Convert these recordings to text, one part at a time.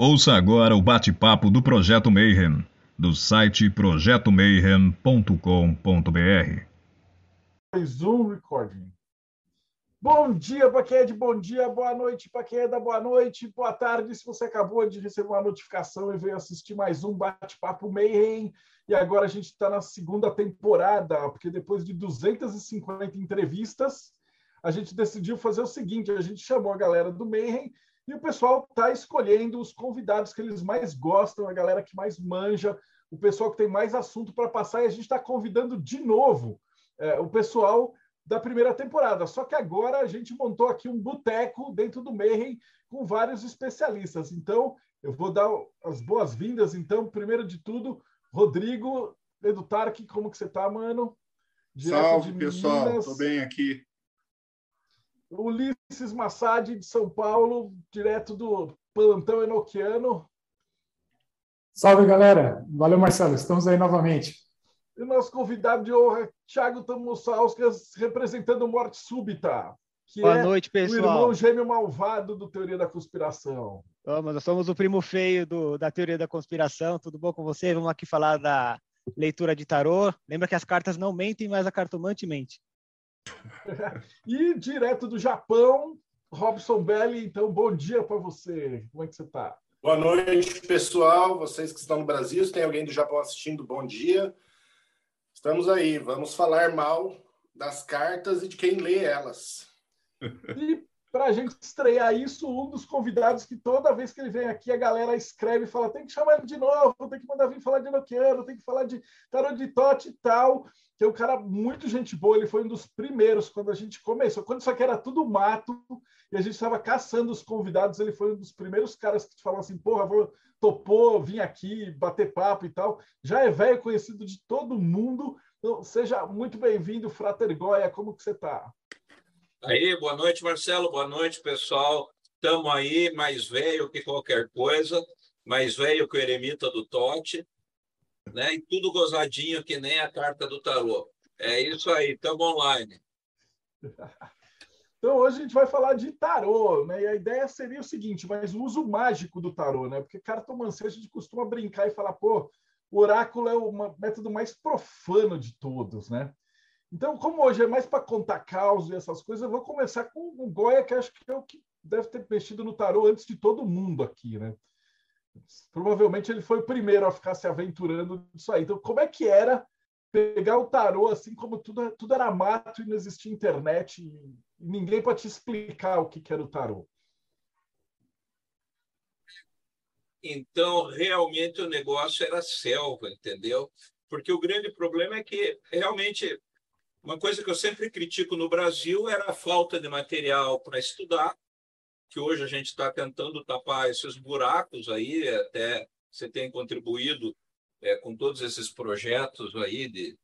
Ouça agora o bate-papo do Projeto Mayhem, do site projetomayhem.com.br. Zoom recording. Bom dia para quem é bom dia, boa noite para quem é boa noite, boa tarde se você acabou de receber uma notificação e veio assistir mais um bate-papo Mayhem. E agora a gente está na segunda temporada, porque depois de 250 entrevistas, a gente decidiu fazer o seguinte: a gente chamou a galera do Mayhem e o pessoal está escolhendo os convidados que eles mais gostam, a galera que mais manja, o pessoal que tem mais assunto para passar, e a gente está convidando de novo é, o pessoal da primeira temporada. Só que agora a gente montou aqui um boteco dentro do Mayhem com vários especialistas. Então, eu vou dar as boas-vindas. Então, primeiro de tudo, Rodrigo Edu Tarque, como que você está, mano? Direto Salve, pessoal. Estou bem aqui. Ulisses Massad, de São Paulo, direto do plantão enoquiano. Salve, galera. Valeu, Marcelo. Estamos aí novamente. E o nosso convidado de honra, Thiago Tamussauskas, representando Morte Súbita. Que Boa é noite, pessoal. O irmão gêmeo malvado do Teoria da Conspiração. Vamos, nós somos o primo feio do, da Teoria da Conspiração. Tudo bom com você? Vamos aqui falar da leitura de tarô. Lembra que as cartas não mentem, mas a cartomante mente. e direto do Japão, Robson Belli, então bom dia para você. Como é que você está? Boa noite, pessoal. Vocês que estão no Brasil, se tem alguém do Japão assistindo, bom dia. Estamos aí, vamos falar mal das cartas e de quem lê elas. E para a gente estrear isso, um dos convidados que toda vez que ele vem aqui, a galera escreve e fala: tem que chamar ele de novo, tem que mandar vir falar de Nokiano, tem que falar de tarot de Tote e tal. Que é um cara muito gente boa, ele foi um dos primeiros quando a gente começou, quando isso aqui era tudo mato e a gente estava caçando os convidados, ele foi um dos primeiros caras que falaram assim: porra, vou, topou, vim aqui bater papo e tal. Já é velho, conhecido de todo mundo. Então, seja muito bem-vindo, Frater Goya, como que você está? Aí, boa noite, Marcelo, boa noite, pessoal. Estamos aí, mais velho que qualquer coisa, mais velho que o eremita do Tote, né? E tudo gozadinho que nem a carta do tarô. É isso aí, estamos online. Então, hoje a gente vai falar de tarô, né? E a ideia seria o seguinte, mas o uso mágico do tarô, né? Porque cartomancia a gente costuma brincar e falar, pô, o oráculo é o método mais profano de todos, né? Então, como hoje é mais para contar caos e essas coisas, eu vou começar com o Goya, que acho que é o que deve ter mexido no tarô antes de todo mundo aqui, né? Provavelmente ele foi o primeiro a ficar se aventurando nisso aí. Então, como é que era pegar o tarô assim como tudo, tudo era mato e não existia internet e ninguém para te explicar o que, que era o tarô? Então, realmente o negócio era selva, entendeu? Porque o grande problema é que realmente uma coisa que eu sempre critico no Brasil era a falta de material para estudar, que hoje a gente está tentando tapar esses buracos aí, até você tem contribuído é, com todos esses projetos aí de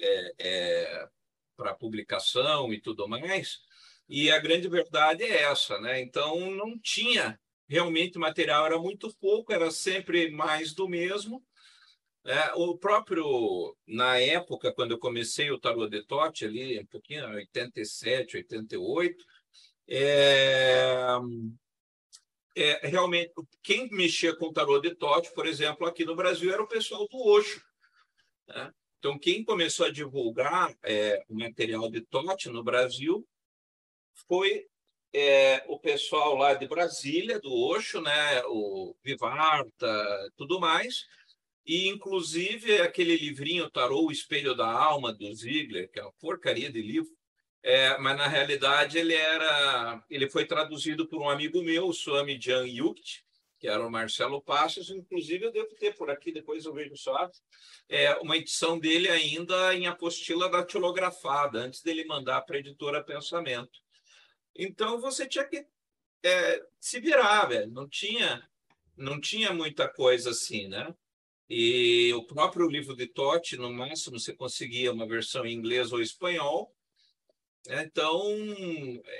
é, é, para publicação e tudo mais. E a grande verdade é essa, né? Então não tinha realmente material, era muito pouco, era sempre mais do mesmo. É, o próprio, na época, quando eu comecei o Tarot de Tote, ali, um pouquinho, 87, 88, é, é, realmente, quem mexia com Tarot de Tote, por exemplo, aqui no Brasil, era o pessoal do Oxo. Né? Então, quem começou a divulgar é, o material de Tote no Brasil foi é, o pessoal lá de Brasília, do Oxo, né? o Vivarta, tudo mais, e, inclusive, aquele livrinho Tarô, o Espelho da Alma, do Ziegler, que é uma porcaria de livro, é, mas, na realidade, ele era ele foi traduzido por um amigo meu, o Swami Jan Yukt, que era o Marcelo Passos, inclusive eu devo ter por aqui, depois eu vejo só, é, uma edição dele ainda em apostila datilografada, antes dele mandar para a editora Pensamento. Então, você tinha que é, se virar, velho. Não tinha, não tinha muita coisa assim, né? E o próprio livro de Totti, no máximo, você conseguia uma versão em inglês ou espanhol. Né? Então,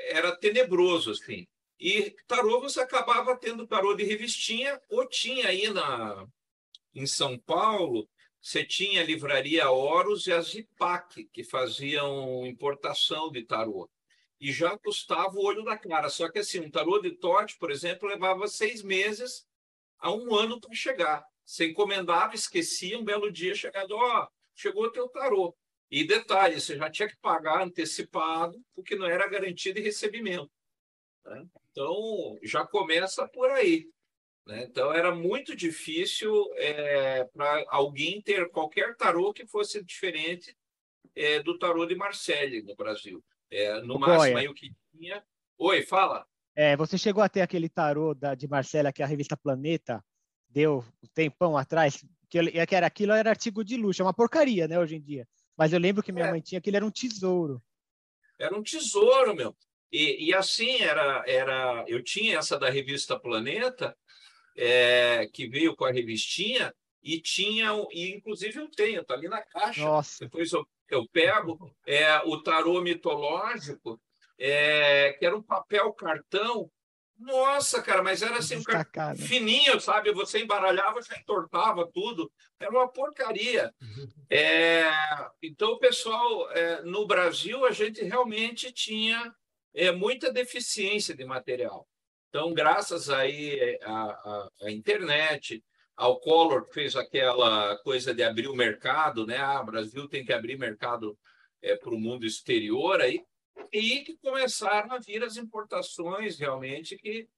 era tenebroso, assim. E tarô, você acabava tendo tarô de revistinha, ou tinha aí na, em São Paulo, você tinha a livraria Horus e a Zipac, que faziam importação de tarô. E já custava o olho da cara. Só que assim, um tarô de Totti, por exemplo, levava seis meses há um ano para chegar. Você encomendava, esquecia, um belo dia chegado, ó, oh, chegou o teu tarô. E detalhe, você já tinha que pagar antecipado, porque não era garantia de recebimento. Né? Então, já começa por aí. Né? Então, era muito difícil é, para alguém ter qualquer tarô que fosse diferente é, do tarô de Marseille no Brasil. É, no máximo, aí o que tinha. Oi, fala. É, você chegou a ter aquele tarô da, de Marcela que a revista Planeta deu um tempão atrás, que, que era aquilo era artigo de luxo, é uma porcaria, né, hoje em dia. Mas eu lembro que minha é. mãe tinha aquilo era um tesouro. Era um tesouro, meu. E, e assim era, era. Eu tinha essa da revista Planeta, é, que veio com a revistinha, e tinha, e inclusive eu tenho, tá ali na caixa. Nossa. Depois eu, eu pego é, o tarô mitológico, é, que era um papel cartão nossa, cara, mas era assim, um fininho, sabe? Você embaralhava, já entortava tudo. Era uma porcaria. Uhum. É, então, o pessoal, é, no Brasil, a gente realmente tinha é, muita deficiência de material. Então, graças aí à, à, internet, ao Collor, que fez aquela coisa de abrir o mercado, né? Ah, o Brasil tem que abrir mercado é, para o mundo exterior, aí e que começaram a vir as importações realmente que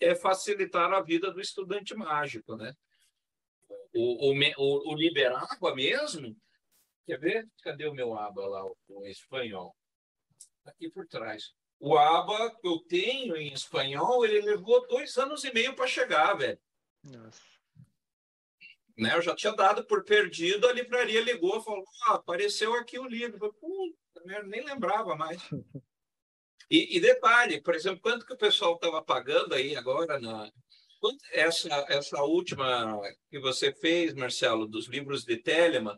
é, facilitaram a vida do estudante mágico, né? O, o, o, Liberágua mesmo, quer ver? Cadê o meu aba lá, o, o espanhol? Aqui por trás. O aba que eu tenho em espanhol, ele levou dois anos e meio para chegar, velho. Nossa. Né, eu já tinha dado por perdido, a livraria ligou, falou: ah, apareceu aqui o livro. Eu falei, nem lembrava mais. E, e, detalhe, por exemplo, quanto que o pessoal estava pagando aí agora na essa essa última que você fez, Marcelo, dos livros de Telemann,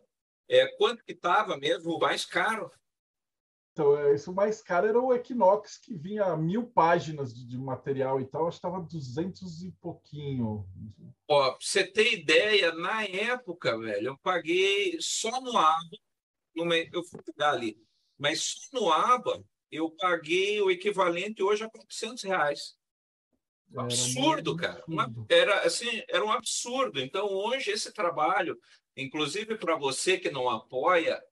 é quanto que estava mesmo o mais caro? Então, é, isso mais caro era o Equinox, que vinha mil páginas de, de material e tal, acho que estava duzentos e pouquinho. Ó, pra você ter ideia, na época, velho, eu paguei só no abo, eu fui pegar ali, mas só no ABA eu paguei o equivalente hoje a 400 reais. Um absurdo, cara. Uma, era, assim, era um absurdo. Então, hoje, esse trabalho, inclusive para você que não apoia,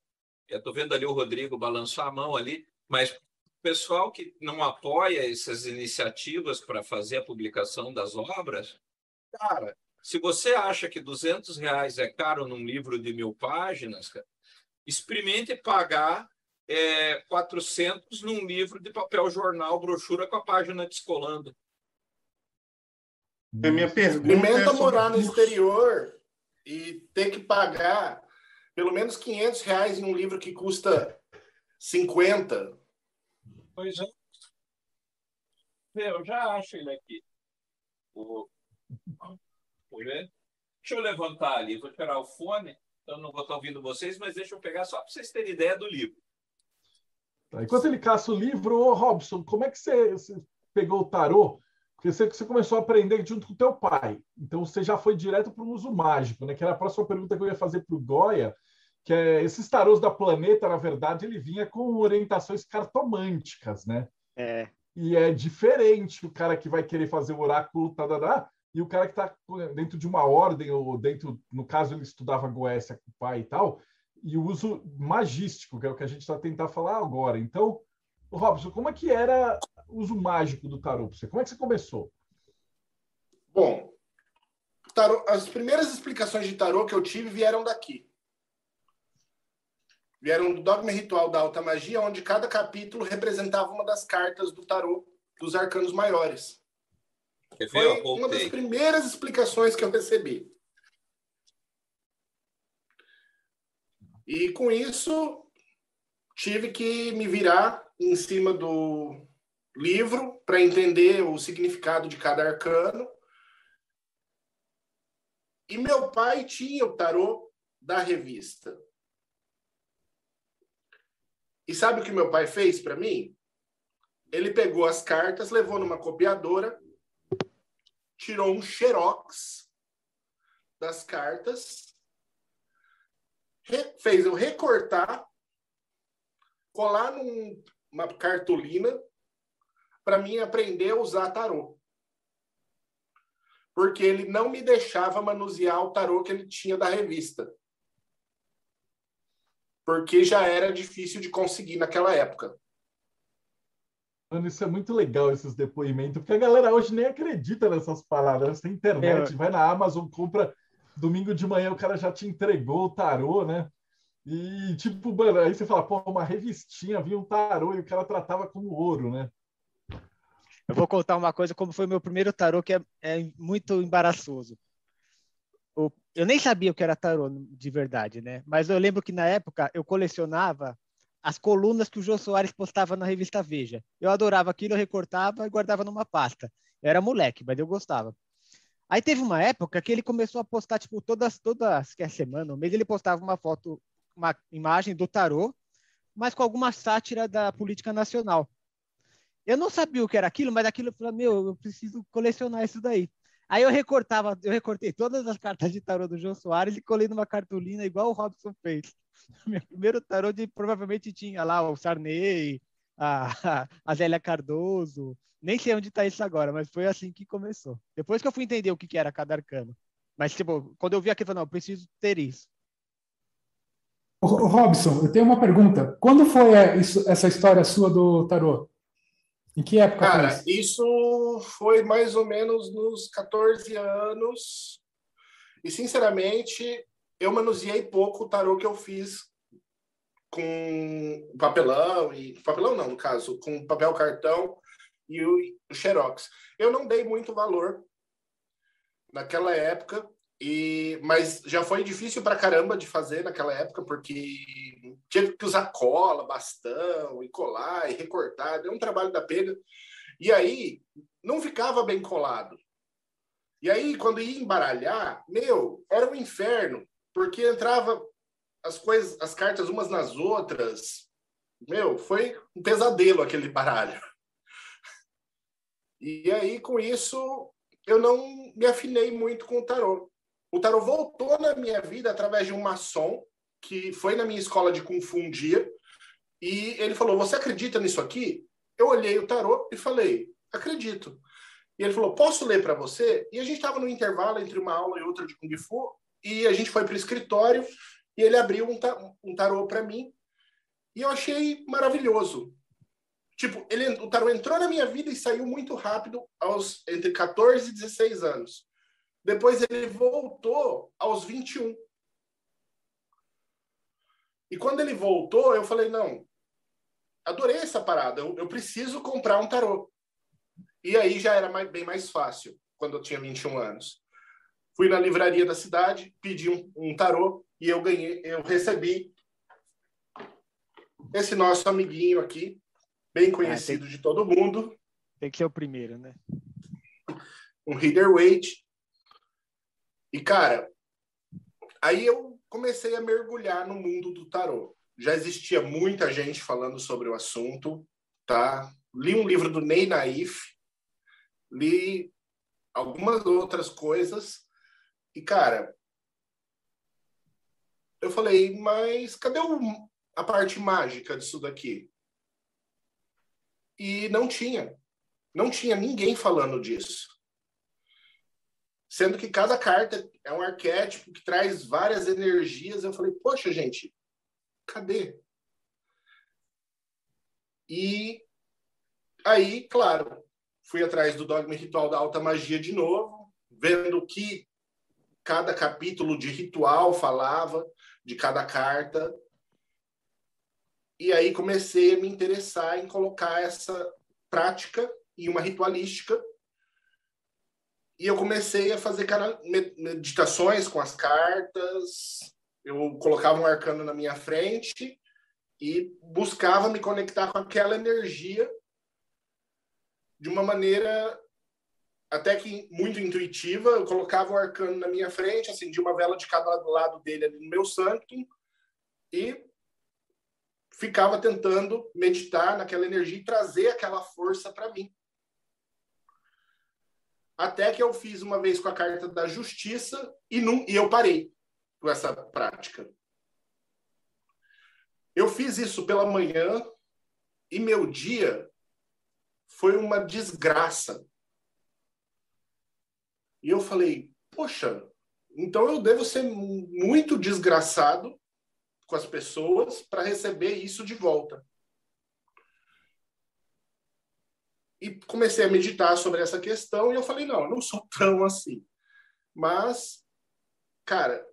eu estou vendo ali o Rodrigo balançar a mão ali, mas o pessoal que não apoia essas iniciativas para fazer a publicação das obras, cara, se você acha que 200 reais é caro num livro de mil páginas, cara, experimente pagar é, 400 num livro de papel jornal, brochura com a página descolando. A minha pergunta é morar no exterior e ter que pagar pelo menos 500 reais em um livro que custa 50. Pois é. Eu já acho ele aqui. O... Deixa eu levantar ali, vou tirar o fone, então não vou estar ouvindo vocês, mas deixa eu pegar só para vocês terem ideia do livro. Tá, enquanto ele caça o livro, ô Robson, como é que você, você pegou o tarô? Porque você, você, começou a aprender junto com o teu pai. Então você já foi direto para o uso mágico, né? Que era a próxima pergunta que eu ia fazer para o Goya, que é esses tarôs da planeta, na verdade, ele vinha com orientações cartomânticas, né? É. E é diferente o cara que vai querer fazer o oráculo tadadá, e o cara que está dentro de uma ordem, ou dentro, no caso, ele estudava Goécia com o pai e tal, e o uso magístico, que é o que a gente está tentando falar agora. Então, Robson, como é que era o uso mágico do tarô para você? Como é que você começou? Bom, tarô, as primeiras explicações de tarô que eu tive vieram daqui. Vieram do Dogma Ritual da Alta Magia, onde cada capítulo representava uma das cartas do tarô dos arcanos maiores. Foi uma das primeiras explicações que eu recebi. E com isso, tive que me virar em cima do livro para entender o significado de cada arcano. E meu pai tinha o tarô da revista. E sabe o que meu pai fez para mim? Ele pegou as cartas, levou numa copiadora, tirou um xerox das cartas fez eu recortar, colar numa cartolina para mim aprender a usar tarô. porque ele não me deixava manusear o tarô que ele tinha da revista. Porque já era difícil de conseguir naquela época. Mano, isso é muito legal, esses depoimentos, porque a galera hoje nem acredita nessas palavras. Tem internet, É. vai na Amazon, compra domingo de manhã, o cara já te entregou o tarô, né? E, tipo, mano, aí você fala, pô, uma revistinha, vinha um tarô e o cara tratava como ouro, né? Eu vou contar uma coisa, como foi meu primeiro tarô, que é, é muito embaraçoso. O- eu nem sabia o que era tarô de verdade, né? Mas eu lembro que na época eu colecionava as colunas que o Jô Soares postava na revista Veja. Eu adorava aquilo, eu recortava e guardava numa pasta. Eu era moleque, mas eu gostava. Aí teve uma época que ele começou a postar, tipo, todas, todas que é semana, um mês, ele postava uma foto, uma imagem do tarô, mas com alguma sátira da política nacional. Eu não sabia o que era aquilo, mas aquilo eu falei, meu, eu preciso colecionar isso daí. Aí eu recortava, eu recortei todas as cartas de tarô do João Soares e colei numa cartolina igual o Robson fez. Meu primeiro tarô de, provavelmente tinha lá o Sarney, a, a Zélia Cardoso, nem sei onde está isso agora, mas foi assim que começou. Depois que eu fui entender o que, que era cada arcano. Mas, tipo, quando eu vi aquilo, eu falei, não, eu preciso ter isso. Robson, eu tenho uma pergunta. Quando foi é, isso- essa história sua do tarô? Em que época Cara, foi isso? isso foi mais ou menos nos 14 anos. E, sinceramente, eu manuseei pouco o tarô que eu fiz com papelão, e papelão não, no caso, com papel cartão e o, xerox. Eu não dei muito valor naquela época, e mas já foi difícil pra caramba de fazer naquela época, porque tive que usar cola, bastão, e colar, e recortar, deu um trabalho da pega. E aí, não ficava bem colado. E aí, quando ia embaralhar, meu, era um inferno, porque entrava as coisas, as cartas umas nas outras. Meu, foi um pesadelo aquele baralho. E aí, com isso, eu não me afinei muito com o tarô. O tarô voltou na minha vida através de um maçom que foi na minha escola de dia, e ele falou: Você acredita nisso aqui? Eu olhei o tarô e falei: Acredito. E ele falou: Posso ler para você? E a gente estava no intervalo entre uma aula e outra de Kung Fu, e a gente foi para o escritório, e ele abriu um, ta um tarô para mim, e eu achei maravilhoso. Tipo, ele, o tarô entrou na minha vida e saiu muito rápido, aos entre 14 e 16 anos. Depois ele voltou aos 21. E quando ele voltou, eu falei: não, adorei essa parada, eu, eu preciso comprar um tarô. E aí já era mais, bem mais fácil, quando eu tinha 21 anos. Fui na livraria da cidade, pedi um, um tarô e eu ganhei, eu recebi esse nosso amiguinho aqui, bem conhecido tem- de todo mundo, Tem que ser o primeiro, né? um Reader Waite. E, cara, aí eu comecei a mergulhar no mundo do tarô. Já existia muita gente falando sobre o assunto, tá? Li um livro do Ney Naif, li algumas outras coisas, e, cara, eu falei, mas cadê o- a parte mágica disso daqui? E não tinha. Não tinha ninguém falando disso sendo que cada carta é um arquétipo que traz várias energias. Eu falei, poxa, gente, cadê? E aí, claro, fui atrás do Dogma Ritual da Alta Magia de novo, vendo o que cada capítulo de ritual falava, de cada carta. E aí comecei a me interessar em colocar essa prática em uma ritualística e eu comecei a fazer meditações com as cartas. Eu colocava um arcano na minha frente e buscava me conectar com aquela energia de uma maneira até que muito intuitiva. Eu colocava o arcano na minha frente, acendia uma vela de cada lado dele ali no meu sanctum e ficava tentando meditar naquela energia e trazer aquela força para mim. Até que eu fiz uma vez com a carta da justiça e, não, e eu parei com essa prática. Eu fiz isso pela manhã e meu dia foi uma desgraça. E eu falei, poxa, então eu devo ser muito desgraçado com as pessoas para receber isso de volta. E comecei a meditar sobre essa questão e eu falei, não, eu não sou tão assim. Mas, cara,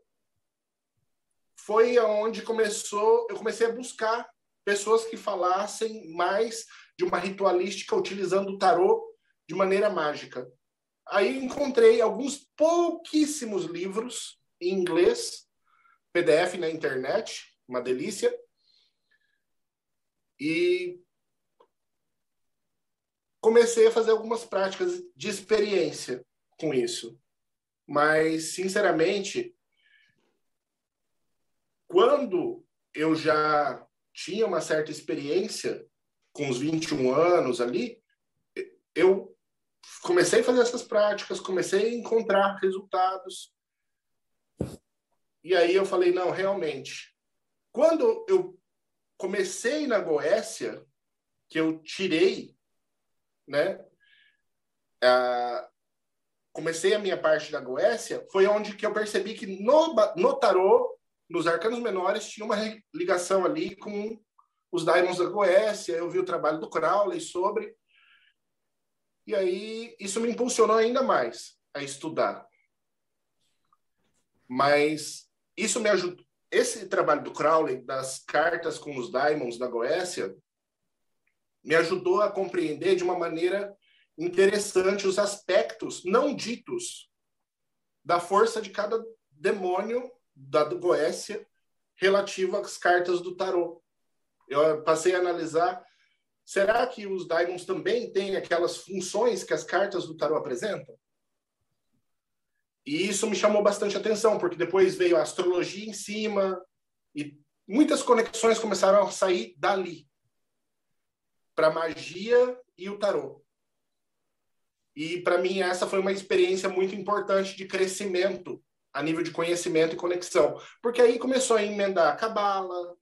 foi aonde começou, eu comecei a buscar pessoas que falassem mais de uma ritualística utilizando o tarô de maneira mágica. Aí encontrei alguns pouquíssimos livros em inglês, PDF na internet, uma delícia. E comecei a fazer algumas práticas de experiência com isso. Mas, sinceramente, quando eu já tinha uma certa experiência, com os 21 anos ali, eu comecei a fazer essas práticas, comecei a encontrar resultados. E aí eu falei, não, realmente. Quando eu comecei na Goécia, que eu tirei, né? A, comecei a minha parte da Goécia, foi onde que eu percebi que no, no tarô, nos arcanos menores, tinha uma ligação ali com os Diamonds da Goécia, eu vi o trabalho do Crowley sobre. E aí isso me impulsionou ainda mais a estudar. Mas isso me ajudou. Esse trabalho do Crowley, das cartas com os Diamonds da Goécia, me ajudou a compreender de uma maneira interessante os aspectos não ditos da força de cada demônio da Goécia relativo às cartas do tarô. Eu passei a analisar Será que os Daimons também têm aquelas funções que as cartas do tarot apresentam? E isso me chamou bastante atenção, porque depois veio a astrologia em cima e muitas conexões começaram a sair dali para magia e o tarot. E para mim essa foi uma experiência muito importante de crescimento a nível de conhecimento e conexão, porque aí começou a emendar cabala,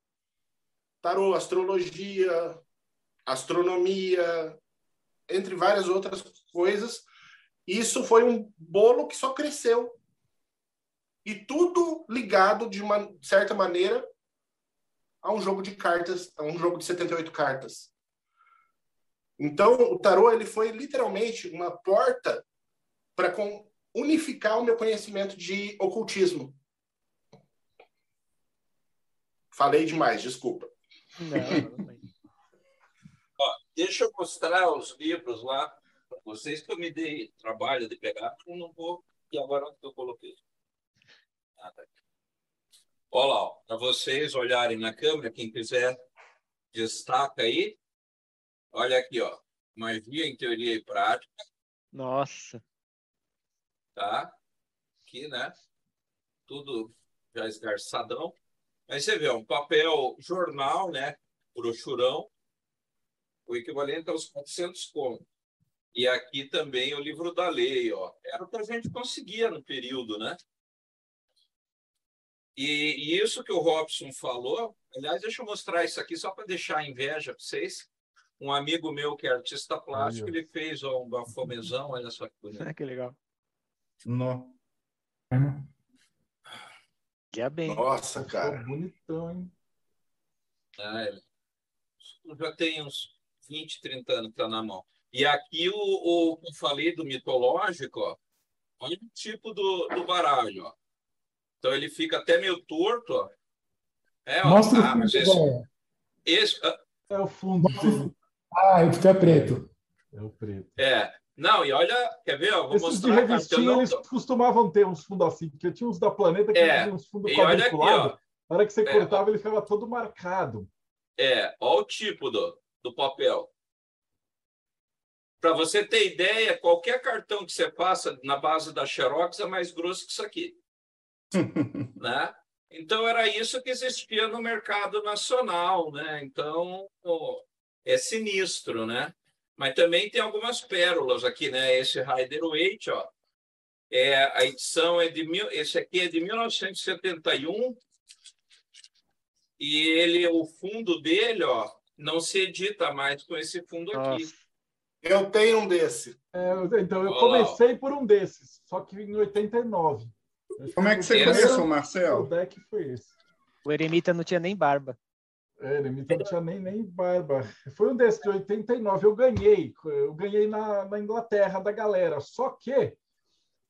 tarô, astrologia, astronomia, entre várias outras coisas. Isso foi um bolo que só cresceu. E tudo ligado de uma certa maneira a um jogo de cartas, a um jogo de 78 cartas. Então, o tarô ele foi literalmente uma porta para unificar o meu conhecimento de ocultismo. Falei demais, desculpa. Não, não, Deixa eu mostrar os livros lá para vocês, que eu me dei trabalho de pegar, eu não vou. E agora onde eu coloquei? Ah, tá Olha lá, para vocês olharem na câmera, quem quiser, destaca aí. Olha aqui, ó. Magia em teoria e prática. Nossa. Tá? Aqui, né? Tudo já esgarçadão. Mas você vê, um papel jornal, né? Brochurão o equivalente aos 400 contos. E aqui também o livro da lei, ó. Era o que a gente conseguia no período, né? E, e isso que o Robson falou, aliás, deixa eu mostrar isso aqui só para deixar a inveja para vocês. Um amigo meu que é artista plástico, ele fez ó, um bafomezão, olha só que bonito. que legal. Não. Que é bem. Nossa, cara. Bonitão, hein? Ah, ele já tem uns 20, 30 anos que está na mão. E aqui o, o que eu falei do mitológico, ó, olha o tipo do, do baralho. Ó. Então ele fica até meio torto. Ó. É, ó, Mostra ah, o fundo, esse, esse, É o fundo. Ah, o é preto. É o preto. É. Não, e olha, quer ver? Ó, vou Esses mostrar. de revistinha, não... eles costumavam ter uns fundos assim, porque tinha uns da Planeta que é. tinham uns fundos quadriculados. Na hora que você é. cortava, ele ficava todo marcado. É, olha o tipo do, do papel. Para você ter ideia, qualquer cartão que você passa na base da Xerox é mais grosso que isso aqui. né? Então, era isso que existia no mercado nacional. Né? Então, é sinistro, né? Mas também tem algumas pérolas aqui, né? Esse Rider Waite, ó. É, a edição é de mil, esse aqui é de 1971 e ele, o fundo dele, ó, não se edita mais com esse fundo aqui. Eu tenho um desse. É, então, eu Ó. comecei por um desses, só que em 89. Como é que você começou, O Marcel? deck foi esse. O eremita não tinha nem barba. É, ele não tinha nem, nem barba. Foi um desses de 89. Eu ganhei. Eu ganhei na, na Inglaterra da galera. Só que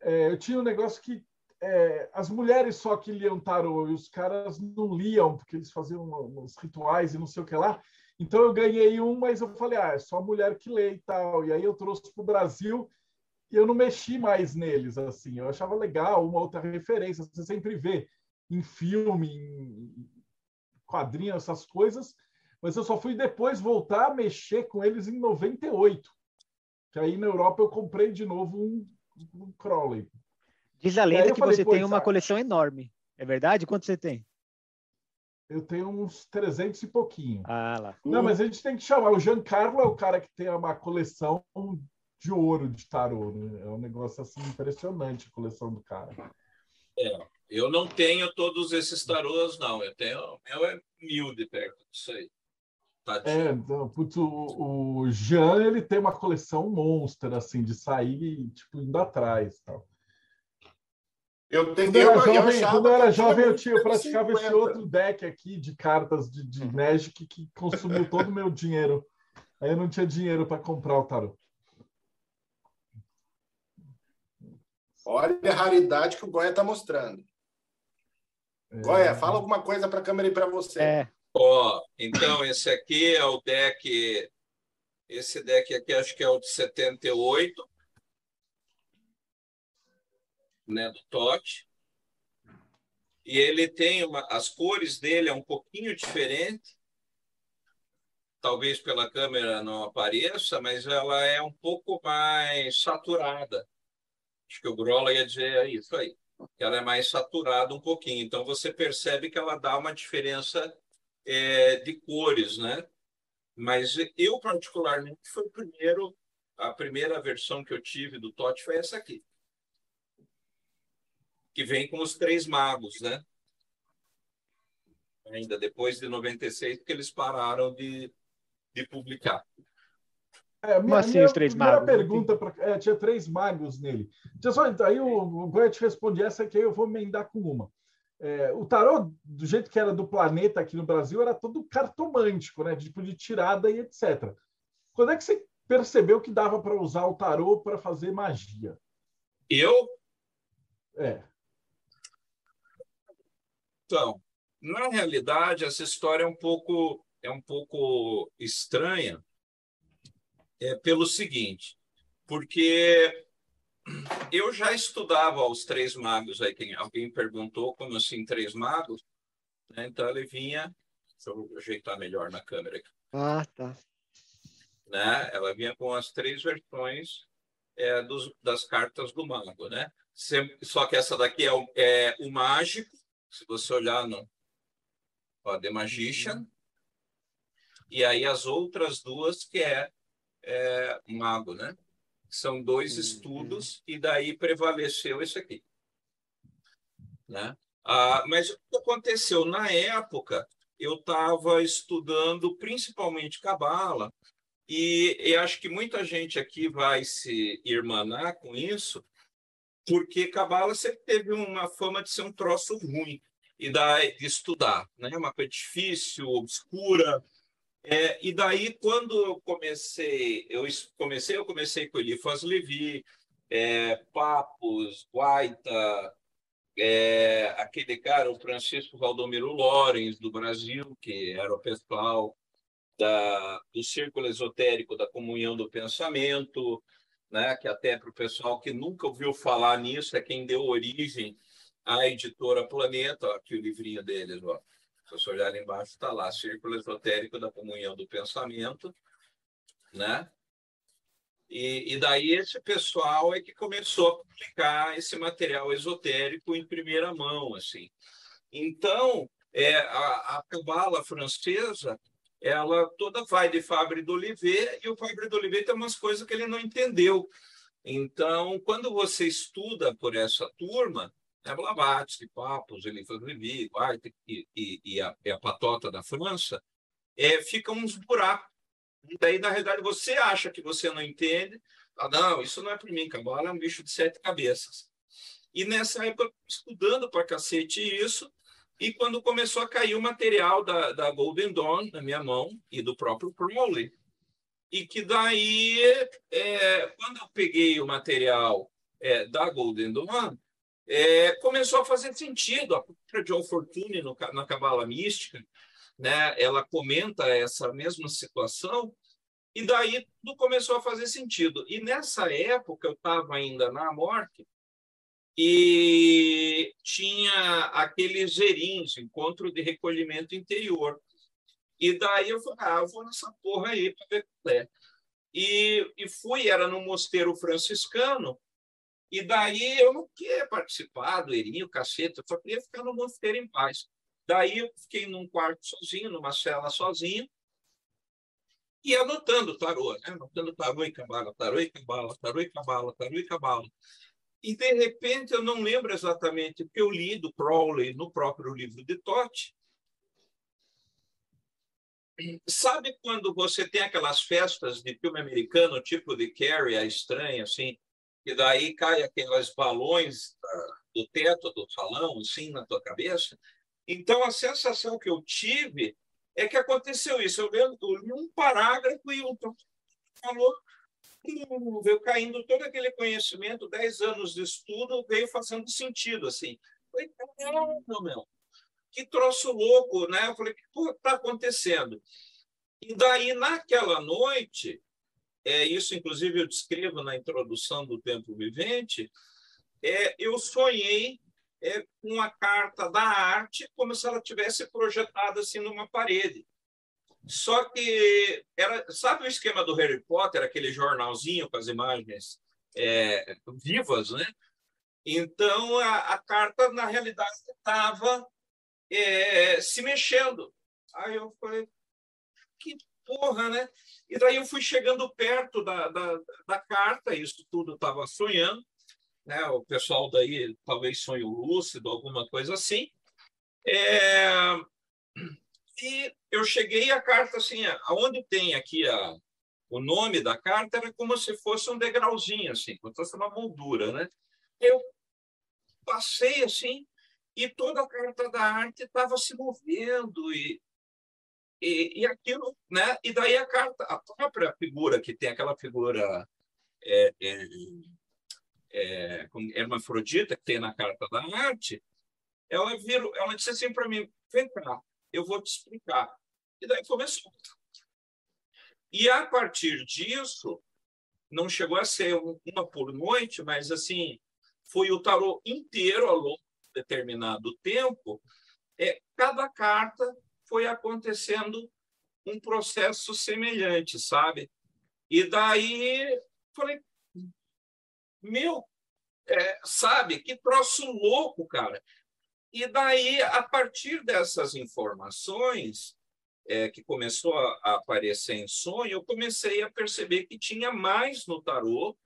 é, eu tinha um negócio que é, as mulheres só que liam tarô e os caras não liam, porque eles faziam uns rituais e não sei o que lá. Então eu ganhei um, mas eu falei, ah, é só mulher que lê e tal. E aí eu trouxe para o Brasil e eu não mexi mais neles, assim. Eu achava legal, uma outra referência. Você sempre vê em filme, em quadrinhos, essas coisas. Mas eu só fui depois voltar a mexer com eles em 98. Que aí na Europa eu comprei de novo um, um Crowley. Diz a lenda que falei, você tem uma coleção enorme. É verdade? Quanto você tem? Eu tenho uns 300 e pouquinho. Ah, lá. Não, mas a gente tem que chamar. O Giancarlo é o cara que tem uma coleção de ouro de tarô. Né? É um negócio assim impressionante a coleção do cara. Eu não tenho todos esses tarôs, não. Eu tenho. O meu é mil de perto disso aí. É, então, putz, o, o Jean ele tem uma coleção monstro assim de sair tipo indo atrás, tal. Eu tenho Quando eu era eu- eu jovem, achava quando eu era jovem, eu tinha eu praticava esse 50. outro deck aqui de cartas de, de Magic que consumiu todo o meu dinheiro. Aí eu não tinha dinheiro para comprar o tarô. Olha a raridade que o Goya está mostrando. É, Goya, fala alguma coisa para a câmera e para você. É, Ó, então esse aqui é o deck. Esse deck aqui acho que é o de 78, né, do Totti. E ele tem uma, as cores dele é um pouquinho diferente. Talvez pela câmera não apareça, mas ela é um pouco mais saturada. Acho que o Grola ia dizer isso aí. Que ela é mais saturada um pouquinho. Então você percebe que ela dá uma diferença é, de cores, né? Mas eu, particularmente, foi o primeiro, a primeira versão que eu tive do Totti foi essa aqui. Que vem com os três magos, né? Ainda depois de 96, porque eles pararam de, de publicar. É, a Como assim, os três magos? Pergunta pra, é, tinha três magos nele. Deixa só, então, aí o, o Goya te responde essa que aí eu vou emendar com uma. É, o tarô, do jeito que era do planeta aqui no Brasil, era todo cartomântico, né? Tipo de tirada e etc. Quando é que você percebeu que dava para usar o tarô para fazer magia? Eu, É. então, na realidade, essa história é um pouco, é um pouco estranha, é pelo seguinte, porque eu já estudava os três magos aí, quem alguém perguntou como assim três magos, né? Então ele vinha, deixa eu ajeitar melhor na câmera aqui, Ah, tá. né? Ela vinha com as três versões é, dos, das cartas do mago, né? Só que essa daqui é o, é o mágico, se você olhar no ó, The Magician, e aí as outras duas que é, é mago, né? São dois estudos e daí prevaleceu esse aqui, né? Ah, mas o que aconteceu na época? Eu estava estudando principalmente cabala e, e acho que muita gente aqui vai se irmanar com isso, porque cabala sempre teve uma fama de ser um troço ruim e da, de estudar, né? Uma coisa difícil, obscura. É, e daí, quando eu comecei, eu comecei, eu comecei com Eliphas Levi, é, Papos, Guaita, é, aquele cara, o Francisco Valdomiro Lorenz, do Brasil, que era o pessoal da, do Círculo Esotérico da Comunhão do Pensamento, né, que até para o pessoal que nunca ouviu falar nisso, é quem deu origem à editora Planeta, ó, aqui o livrinho deles, ó. Se você olhar lá embaixo, está lá, Círculo Esotérico da Comunhão do Pensamento, né? E, e daí esse pessoal é que começou a publicar esse material esotérico em primeira mão, assim. Então, é, a, a cabala francesa, ela toda vai de Fabre d'Olivet, e o Fabre d'Olivet tem umas coisas que ele não entendeu. Então, quando você estuda por essa turma, né, Blavatsky, Papos, Eliphas Levi, e, e, e, a, e a patota da França, é, ficam uns buracos E daí, na realidade, você acha que você não entende. Ah, não, isso não é para mim, cabala é um bicho de sete cabeças. E nessa época, estudando para cacete isso, e quando começou a cair o material da, da Golden Dawn na minha mão e do próprio Crowley, e que daí, é, quando eu peguei o material é, da Golden Dawn, é, começou a fazer sentido. A própria John Fortune, no, na Cabala Mística, né, ela comenta essa mesma situação, e daí tudo começou a fazer sentido. E nessa época, eu estava ainda na morte, e tinha aqueles gerins, encontro de recolhimento interior. E daí eu falei, ah, eu vou nessa porra aí para ver qual é. E, e fui, era no mosteiro franciscano, e daí eu não queria participar do Erinho, cacete, eu só queria ficar no mosteiro em paz. Daí eu fiquei num quarto sozinho, numa cela sozinho, e anotando tarô, né? anotando tarô e cabala, tarô e cabala, tarô e cabala, tarô e cabala. E, de repente, eu não lembro exatamente o que eu li do Crowley no próprio livro de Totti. Sabe quando você tem aquelas festas de filme americano, tipo de Carrie, a estranha, assim, e daí cai aqueles balões do teto do salão, assim, na tua cabeça? Então, a sensação que eu tive é que aconteceu isso. Eu lembro um parágrafo e o falou veio caindo todo aquele conhecimento, dez anos de estudo, veio fazendo sentido, assim. Falei, caramba, meu, que troço louco, né? Eu falei, o que está acontecendo? E daí, naquela noite, é, isso inclusive eu descrevo na introdução do Tempo Vivente, é, eu sonhei é, com a carta da arte como se ela tivesse projetada assim numa parede. Só que era, sabe o esquema do Harry Potter, aquele jornalzinho com as imagens é, vivas, né? Então a, a carta na realidade estava é, se mexendo. Aí eu falei, que porra, né? E daí eu fui chegando perto da, da, da carta, isso tudo estava sonhando, né? O pessoal daí talvez sonho lúcido, alguma coisa assim. É, e eu cheguei a carta assim, aonde tem aqui a, o nome da carta era como se fosse um degrauzinho assim, como se fosse uma moldura, né? Eu passei assim e toda a carta da arte estava se movendo e, e, e aquilo, né? E daí a carta, a própria figura que tem aquela figura é, é, é, hermafrodita que tem na carta da arte, ela virou, ela disse assim para mim, vem cá, eu vou te explicar. E daí começou. E a partir disso, não chegou a ser uma por noite, mas assim, foi o tarô inteiro ao longo de determinado tempo. É, cada carta foi acontecendo um processo semelhante, sabe? E daí falei, meu, é, sabe, que troço louco, cara. E daí, a partir dessas informações, é, que começou a aparecer em sonho, eu comecei a perceber que tinha mais no tarô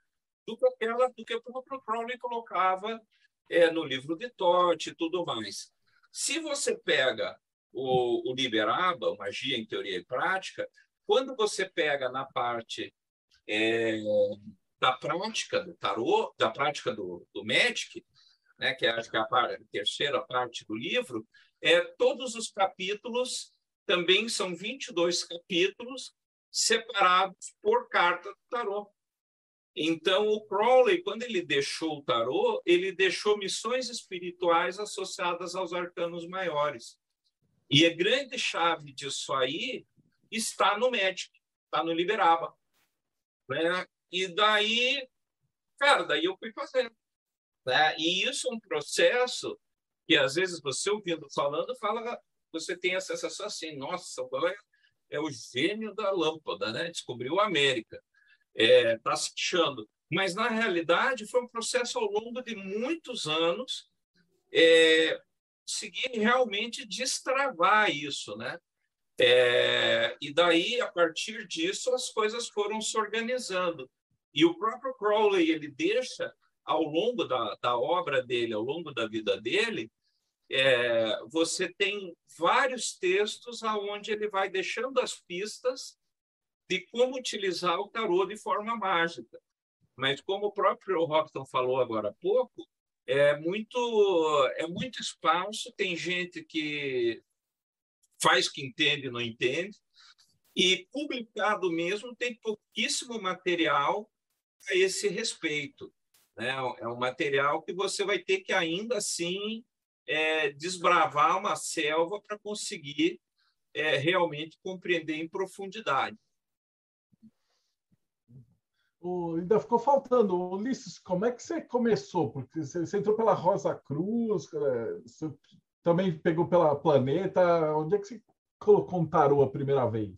do que, aquela, do que o próprio Crowley colocava é, no livro de Tote e tudo mais. Se você pega o, o Liberaba, Magia em Teoria e Prática, quando você pega na parte é, da prática do tarô, da prática do, do Magic, né, que é, acho que é a, a terceira parte do livro, é, todos os capítulos também são 22 capítulos separados por carta do tarô. Então, o Crowley, quando ele deixou o tarô, ele deixou missões espirituais associadas aos arcanos maiores. E a grande chave disso aí está no médico, está no Liberaba. Né? E daí, cara, daí eu fui fazendo. Né? E isso é um processo que, às vezes, você ouvindo falando, fala, você tem a sensação assim, nossa, é, é o gênio da lâmpada, né? descobriu a América, está é, tá se achando. Mas, na realidade, foi um processo ao longo de muitos anos é, realmente destravar isso, né? É, e daí, a partir disso, as coisas foram se organizando. E o próprio Crowley ele deixa ao longo da, da obra dele, ao longo da vida dele, é, você tem vários textos aonde ele vai deixando as pistas de como utilizar o tarô de forma mágica. Mas como o próprio Robson falou agora há pouco, é muito é muito espaço, tem gente que faz que entende, não entende, e publicado mesmo tem pouquíssimo material a esse respeito. Né? É um material que você vai ter que ainda assim é, desbravar uma selva para conseguir é, realmente compreender em profundidade. O, ainda ficou faltando. Ulisses, como é que você começou? Porque você, você entrou pela Rosa Cruz, é, você também pegou pela Planeta. Onde é que você colocou um tarô a primeira vez?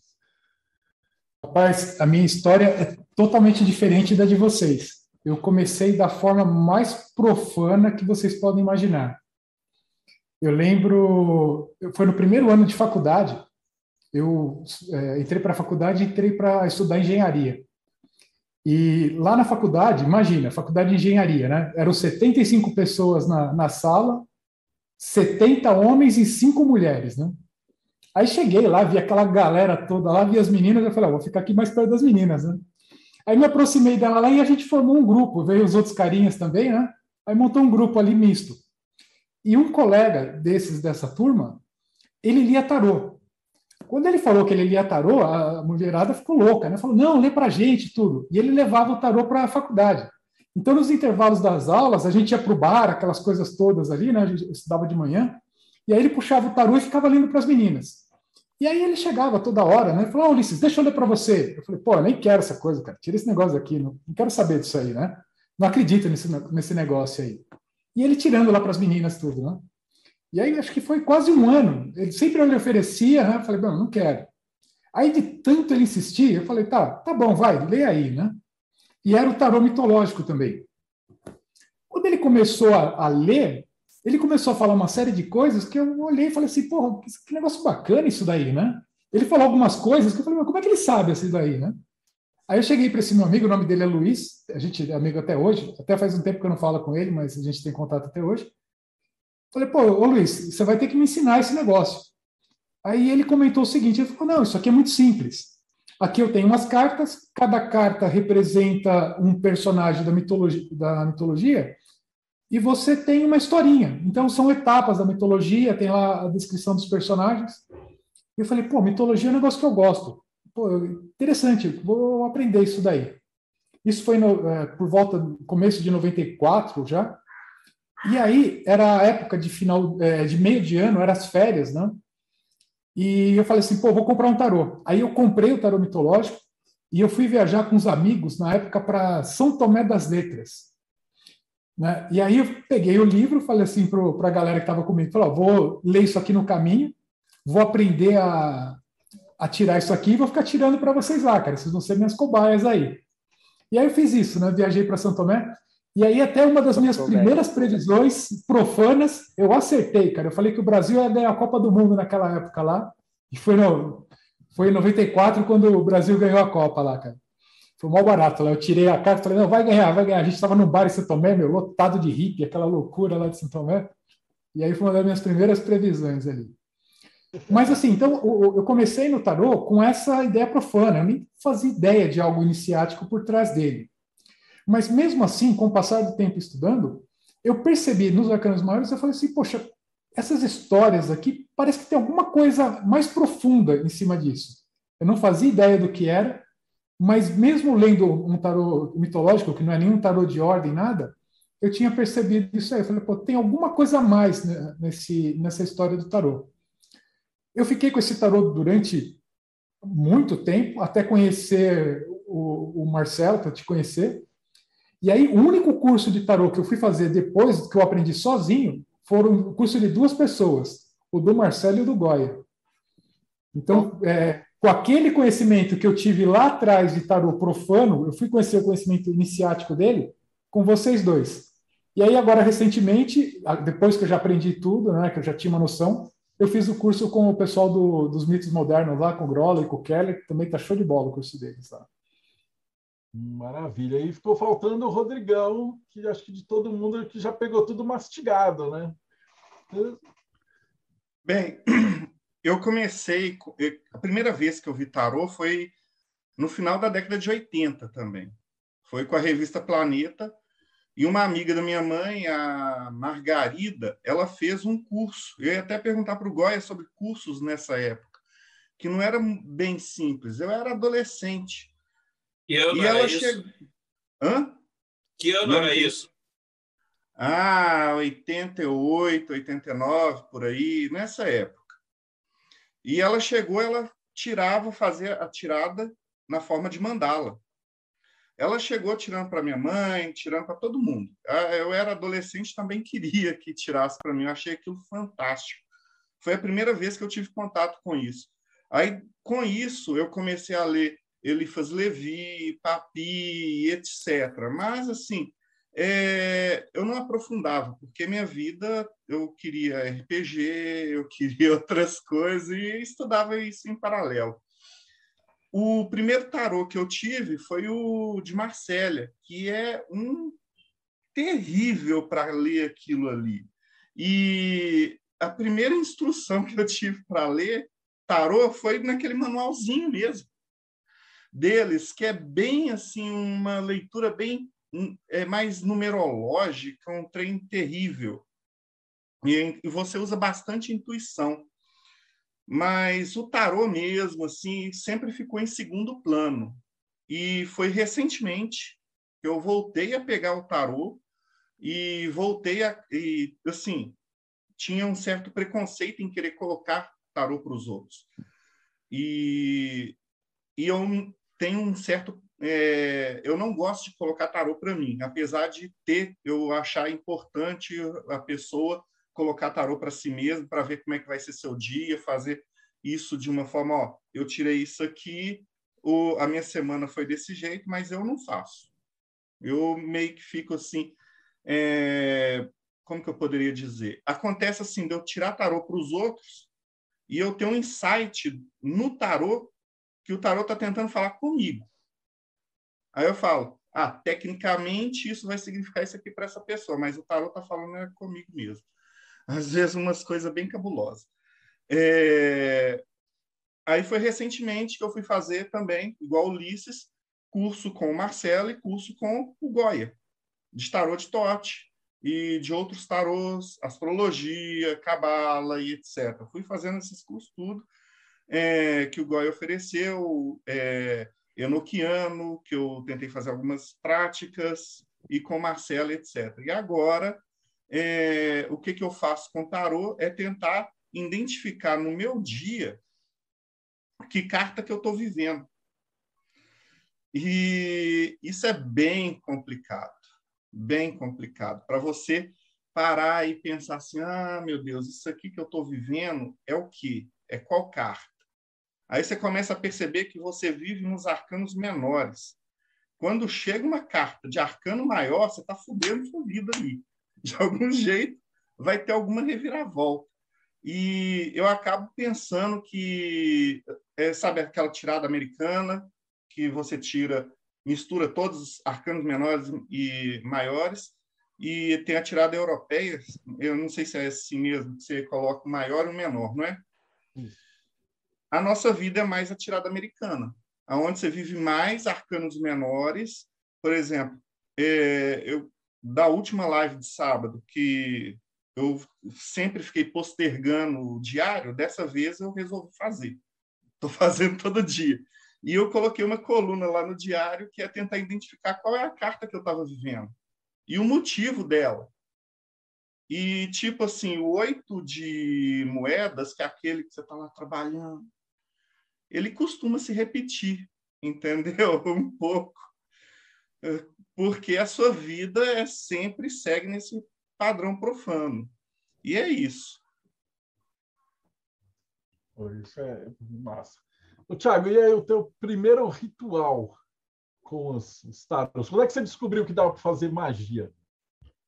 Rapaz, a minha história é totalmente diferente da de vocês. Eu comecei da forma mais profana que vocês podem imaginar. Eu lembro, foi no primeiro ano de faculdade, eu é, entrei para a faculdade e entrei para estudar engenharia. E lá na faculdade, imagina, faculdade de engenharia, né? Eram 75 pessoas na, na sala, 70 homens e 5 mulheres, né? Aí cheguei lá, vi aquela galera toda lá, vi as meninas, eu falei, ah, vou ficar aqui mais perto das meninas, né? Aí me aproximei dela lá e a gente formou um grupo, veio os outros carinhas também, né? Aí montou um grupo ali misto. E um colega desses dessa turma, ele lia tarô. Quando ele falou que ele lia tarô, a mulherada ficou louca, né? Falou: "Não, lê pra gente tudo". E ele levava o tarô para a faculdade. Então, nos intervalos das aulas, a gente ia para o bar, aquelas coisas todas ali, né? A gente estudava de manhã. E aí ele puxava o tarô e ficava lendo para as meninas. E aí ele chegava toda hora, né? Falou, oh, Ulisses, deixa eu ler para você. Eu falei, pô, eu nem quero essa coisa, cara. Tira esse negócio daqui, não, não quero saber disso aí, né? Não acredito nesse, nesse negócio aí. E ele tirando lá para as meninas tudo, né? E aí acho que foi quase um ano. Ele sempre me oferecia, né? Eu falei, não, não quero. Aí de tanto ele insistir, eu falei, tá, tá bom, vai, lê aí, né? E era o tarô mitológico também. Quando ele começou a, a ler, ele começou a falar uma série de coisas que eu olhei e falei assim, porra, que negócio bacana isso daí, né? Ele falou algumas coisas que eu falei, mas como é que ele sabe isso daí, né? Aí eu cheguei para esse meu amigo, o nome dele é Luiz, a gente é amigo até hoje, até faz um tempo que eu não falo com ele, mas a gente tem contato até hoje. Falei, pô, ô Luiz, você vai ter que me ensinar esse negócio. Aí ele comentou o seguinte, ele falou, não, isso aqui é muito simples. Aqui eu tenho umas cartas, cada carta representa um personagem da mitologia, da mitologia e você tem uma historinha. Então, são etapas da mitologia, tem lá a descrição dos personagens. E eu falei, pô, mitologia é um negócio que eu gosto. Pô, interessante, vou aprender isso daí. Isso foi no, é, por volta do começo de 94 já. E aí, era a época de final, é, de meio de ano, eram as férias, né? E eu falei assim, pô, vou comprar um tarô. Aí eu comprei o tarô mitológico e eu fui viajar com os amigos na época para São Tomé das Letras. Né? E aí eu peguei o livro, falei assim para a galera que estava comigo, falou, vou ler isso aqui no caminho, vou aprender a, a tirar isso aqui e vou ficar tirando para vocês lá, cara, vocês vão ser minhas cobaias aí. E aí eu fiz isso, né? Viajei para São Tomé, e aí até uma das minhas primeiras previsões profanas, eu acertei, cara. Eu falei que o Brasil ia ganhar a Copa do Mundo naquela época lá, e foi, no, foi em 94 quando o Brasil ganhou a Copa lá, cara. Foi mal barato lá. Eu tirei a carta e falei, não, vai ganhar, vai ganhar. A gente estava no bar em São Tomé, meu, lotado de hippie, aquela loucura lá de São Tomé. E aí foi uma das minhas primeiras previsões ali. Mas assim, então eu comecei no tarô com essa ideia profana, eu nem fazia ideia de algo iniciático por trás dele. Mas mesmo assim, com o passar do tempo estudando, eu percebi nos arcanos maiores, eu falei assim, poxa, essas histórias aqui parece que tem alguma coisa mais profunda em cima disso. Eu não fazia ideia do que era, mas mesmo lendo um tarô mitológico, que não é nenhum tarô de ordem, nada, eu tinha percebido isso aí. Eu falei, pô, tem alguma coisa a mais nesse, nessa história do tarô. Eu fiquei com esse tarô durante muito tempo, até conhecer o, o Marcelo, para te conhecer. E aí, o único curso de tarô que eu fui fazer depois que eu aprendi sozinho foram um curso de duas pessoas, o do Marcelo e o do Goya. Então, é, com aquele conhecimento que eu tive lá atrás de tarô profano, eu fui conhecer o conhecimento iniciático dele com vocês dois. E aí agora recentemente, depois que eu já aprendi tudo, né, que eu já tinha uma noção, eu fiz o curso com o pessoal do, dos mitos modernos lá, com o Grola e com o Keller, que também tá show de bola o curso deles lá. Maravilha. E ficou faltando o Rodrigão, que acho que de todo mundo que já pegou tudo mastigado, né? Bem, eu comecei. A primeira vez que eu vi tarô foi no final da década de 80 também. Foi com a revista Planeta e uma amiga da minha mãe, a Margarida, ela fez um curso. Eu ia até perguntar para o Goya sobre cursos nessa época, que não era bem simples. Eu era adolescente. Que ano e era ela isso? chegou. Hã? Que ano Não, era que- isso? Ah, 88, 89, por aí, nessa época. E ela chegou, ela tirava, fazia a tirada na forma de mandala. Ela chegou tirando para minha mãe, tirando para todo mundo. Ah, Eu era adolescente, também queria que tirasse para mim. Eu achei aquilo fantástico. Foi a primeira vez que eu tive contato com isso. Aí, com isso, eu comecei a ler Elifas Levi, Papi, etc. Mas, assim, é, eu não aprofundava, porque minha vida eu queria RPG, eu queria outras coisas e estudava isso em paralelo. O primeiro tarô que eu tive foi o de Marsella, que é um terrível para ler aquilo ali. E a primeira instrução que eu tive para ler tarô foi naquele manualzinho mesmo deles, que é bem assim uma leitura bem é mais numerológica, um trem terrível. E, e você usa bastante intuição. Mas o tarô mesmo assim sempre ficou em segundo plano. E foi recentemente que eu voltei a pegar o tarô e voltei a e assim, tinha um certo preconceito em querer colocar tarô para os outros. E e eu tenho um certo é, eu não gosto de colocar tarô para mim, apesar de ter eu achar importante a pessoa colocar tarô para si mesmo, para ver como é que vai ser seu dia, fazer isso de uma forma, ó, eu tirei isso aqui, o, a minha semana foi desse jeito, mas eu não faço. Eu meio que fico assim, é, como que eu poderia dizer? Acontece assim, de eu tirar tarô para os outros e eu tenho um insight no tarô que o tarô está tentando falar comigo. Aí eu falo, ah, tecnicamente isso vai significar isso aqui para essa pessoa, mas o tarô está falando é comigo mesmo. Às vezes umas coisas bem cabulosas. É... Aí foi recentemente que eu fui fazer também, igual Ulisses, curso com o Marcelo e curso com o Goya, de tarô de Tote e de outros tarôs, astrologia, cabala e etc. Fui fazendo esses cursos tudo é, que o Goya ofereceu, é, enoquiano, que eu tentei fazer algumas práticas, e com Marcelo, etc. E agora, é, o que, que eu faço com tarô é tentar identificar no meu dia que carta que eu estou vivendo. E isso é bem complicado, bem complicado, para você parar e pensar assim, ah, meu Deus, isso aqui que eu estou vivendo é o quê? É qual carta? Aí você começa a perceber que você vive nos arcanos menores. Quando chega uma carta de arcano maior, você está fudendo sua vida ali. De algum jeito, vai ter alguma reviravolta. E eu acabo pensando que, é, sabe aquela tirada americana, que você tira, mistura todos os arcanos menores e maiores, e tem a tirada europeia, eu não sei se é assim mesmo, que você coloca o maior e o menor, não é? A nossa vida é mais a tirada americana, aonde você vive mais arcanos menores. Por exemplo, é, eu, da última live de sábado, que eu sempre fiquei postergando o diário, dessa vez eu resolvi fazer. Estou fazendo todo dia. E eu coloquei uma coluna lá no diário que é tentar identificar qual é a carta que eu estava vivendo e o motivo dela. E, tipo assim, o oito de moedas, que é aquele que você está lá trabalhando, ele costuma se repetir, entendeu? Um pouco. Porque a sua vida é sempre segue nesse padrão profano. E é isso. Isso é massa. Ô, Thiago, e aí o teu primeiro ritual com os, tarôs? Quando é que você descobriu que dava para fazer magia?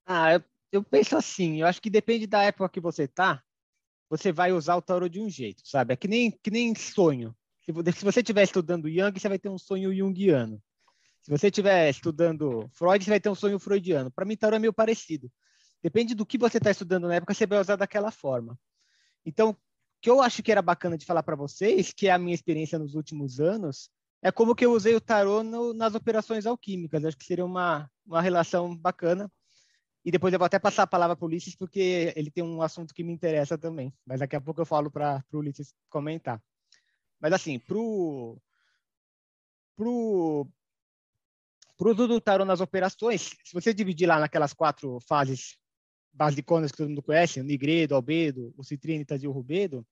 Ah, eu, eu penso assim, eu acho que depende da época que você tá, você vai usar o tarô de um jeito, sabe? É que nem, que nem sonho. Se, você estiver estudando Jung, você vai ter um sonho junguiano. Se você estiver estudando Freud, você vai ter um sonho freudiano. Para mim, tarô é meio parecido. Depende do que você está estudando na época, você vai usar daquela forma. Então, o que eu acho que era bacana de falar para vocês, que é a minha experiência nos últimos anos, é como que eu usei o tarô no, nas operações alquímicas. Acho que seria uma, uma relação bacana. E depois eu vou até passar a palavra para o Ulisses, porque ele tem um assunto que me interessa também. Mas daqui a pouco eu falo para o Ulisses comentar. Mas assim, para o pro, pro uso do tarô nas operações, se você dividir lá naquelas quatro fases basiconas que todo mundo conhece, o Nigredo, o Albedo, o Citrinitas e o Rubedo,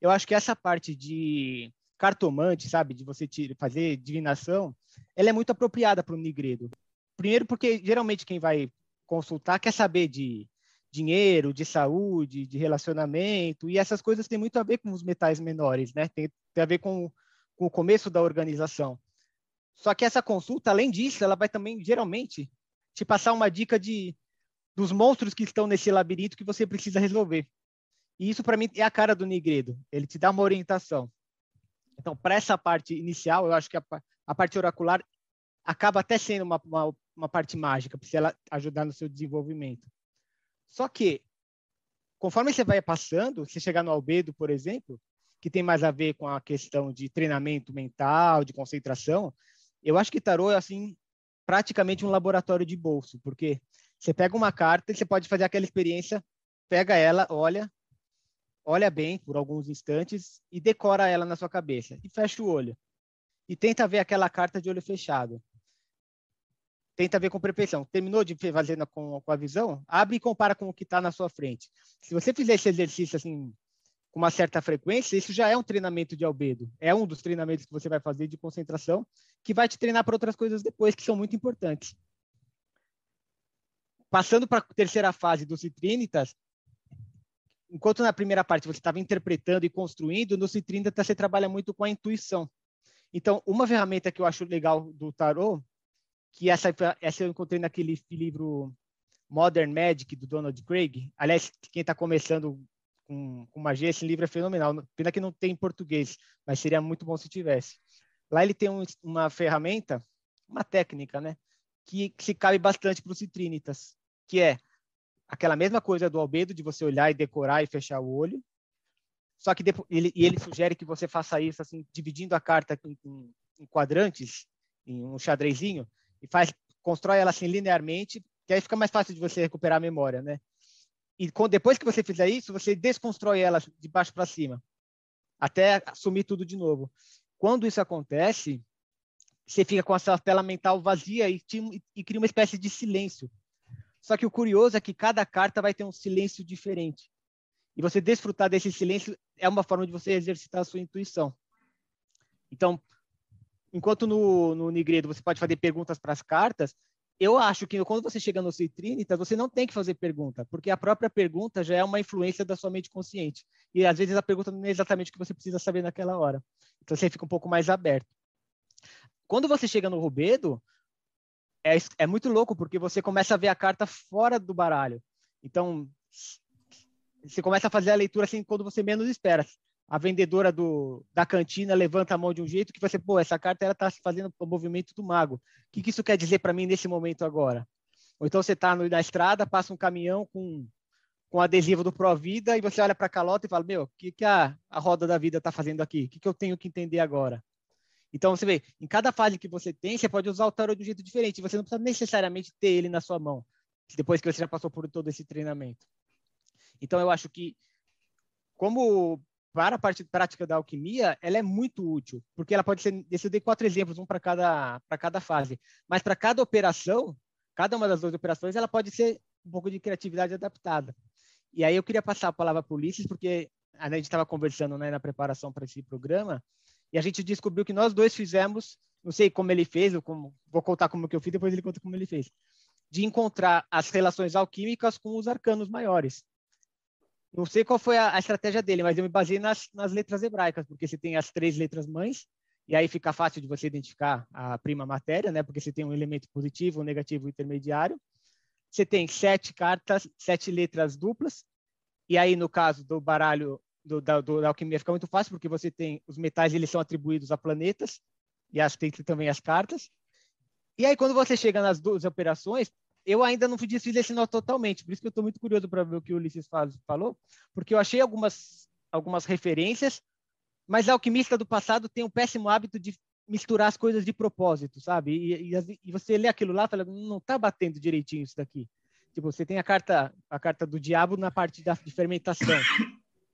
eu acho que essa parte de cartomante, sabe, de você fazer divinação, ela é muito apropriada para o Nigredo. Primeiro porque geralmente quem vai consultar quer saber de dinheiro, de saúde, de relacionamento, e essas coisas têm muito a ver com os metais menores, né? Tem, tem a ver com, com o começo da organização. Só que essa consulta, além disso, ela vai também, geralmente, te passar uma dica de dos monstros que estão nesse labirinto que você precisa resolver. E isso, para mim, é a cara do Nigredo. Ele te dá uma orientação. Então, para essa parte inicial, eu acho que a, a parte oracular acaba até sendo uma, uma, uma parte mágica, para ela ajudar no seu desenvolvimento. Só que, conforme você vai passando, você chegar no albedo, por exemplo, que tem mais a ver com a questão de treinamento mental, de concentração, eu acho que tarô é assim praticamente um laboratório de bolso, porque você pega uma carta e você pode fazer aquela experiência, pega ela, olha, olha bem por alguns instantes e decora ela na sua cabeça e fecha o olho e tenta ver aquela carta de olho fechado. Tenta ver com perfeição. Terminou de fazer com, com a visão? Abre e compara com o que está na sua frente. Se você fizer esse exercício assim com uma certa frequência, isso já é um treinamento de albedo. É um dos treinamentos que você vai fazer de concentração, que vai te treinar para outras coisas depois, que são muito importantes. Passando para a terceira fase do Citrinitas, enquanto na primeira parte você estava interpretando e construindo, no Citrinitas você trabalha muito com a intuição. Então, uma ferramenta que eu acho legal do tarô, que essa, essa eu encontrei naquele livro Modern Magic, do Donald Craig. Aliás, quem está começando com, com magia, esse livro é fenomenal. Pena que não tem em português, mas seria muito bom se tivesse. Lá ele tem um, uma ferramenta, uma técnica, né? Que, que se cabe bastante para os citrinitas, que é aquela mesma coisa do albedo, de você olhar e decorar e fechar o olho. Só que depois, ele, ele sugere que você faça isso assim, dividindo a carta em, em, em quadrantes, em um xadrezinho, e faz, constrói ela assim linearmente, que aí fica mais fácil de você recuperar a memória, né? E depois que você fizer isso, você desconstrói ela de baixo para cima, até assumir tudo de novo. Quando isso acontece, você fica com essa tela mental vazia e, e cria uma espécie de silêncio. Só que o curioso é que cada carta vai ter um silêncio diferente. E você desfrutar desse silêncio é uma forma de você exercitar a sua intuição. Então, enquanto no, no Nigredo você pode fazer perguntas para as cartas, eu acho que quando você chega no Citrinitas, você não tem que fazer pergunta, porque a própria pergunta já é uma influência da sua mente consciente. E às vezes a pergunta não é exatamente o que você precisa saber naquela hora. Então você fica um pouco mais aberto. Quando você chega no Rubedo, é, é muito louco, porque você começa a ver a carta fora do baralho. Então, você começa a fazer a leitura assim quando você menos espera a vendedora do, da cantina levanta a mão de um jeito que você, pô, essa carta ela está fazendo o movimento do mago. O que, que isso quer dizer para mim nesse momento agora? Ou então você está na estrada, passa um caminhão com, com adesivo do Provida e você olha para a calota e fala, meu, o que, que a, a roda da vida está fazendo aqui? O que, que eu tenho que entender agora? Então, você vê, em cada fase que você tem, você pode usar o tarot de um jeito diferente. Você não precisa necessariamente ter ele na sua mão, depois que você já passou por todo esse treinamento. Então, eu acho que, como para a parte prática da alquimia, ela é muito útil, porque ela pode ser, eu dei quatro exemplos, um para cada, para cada fase, mas para cada operação, cada uma das duas operações, ela pode ser um pouco de criatividade adaptada. E aí eu queria passar a palavra para o Ulisses, porque a gente estava conversando né, na preparação para esse programa, e a gente descobriu que nós dois fizemos, não sei como ele fez, como, vou contar como que eu fiz, depois ele conta como ele fez, de encontrar as relações alquímicas com os arcanos maiores. Não sei qual foi a, a, estratégia dele, mas eu me baseei nas, nas letras hebraicas, porque você tem as três letras mães, e aí fica fácil de você identificar a prima matéria, né? Porque você tem um elemento positivo, um negativo, um intermediário. Você tem sete cartas, sete letras duplas, e aí no caso do baralho do, da, do, da alquimia fica muito fácil, porque você tem os metais, eles são atribuídos a planetas, e as tem também as cartas. E aí quando você chega nas duas operações, eu ainda não fiz esse nó totalmente, por isso que eu estou muito curioso para ver o que o Ulisses falou, porque eu achei algumas, algumas referências, mas alquimista do passado tem um péssimo hábito de misturar as coisas de propósito, sabe? E, e, e você lê aquilo lá e fala, não tá batendo direitinho isso daqui. Tipo, você tem a carta, a carta do diabo na parte da, de fermentação.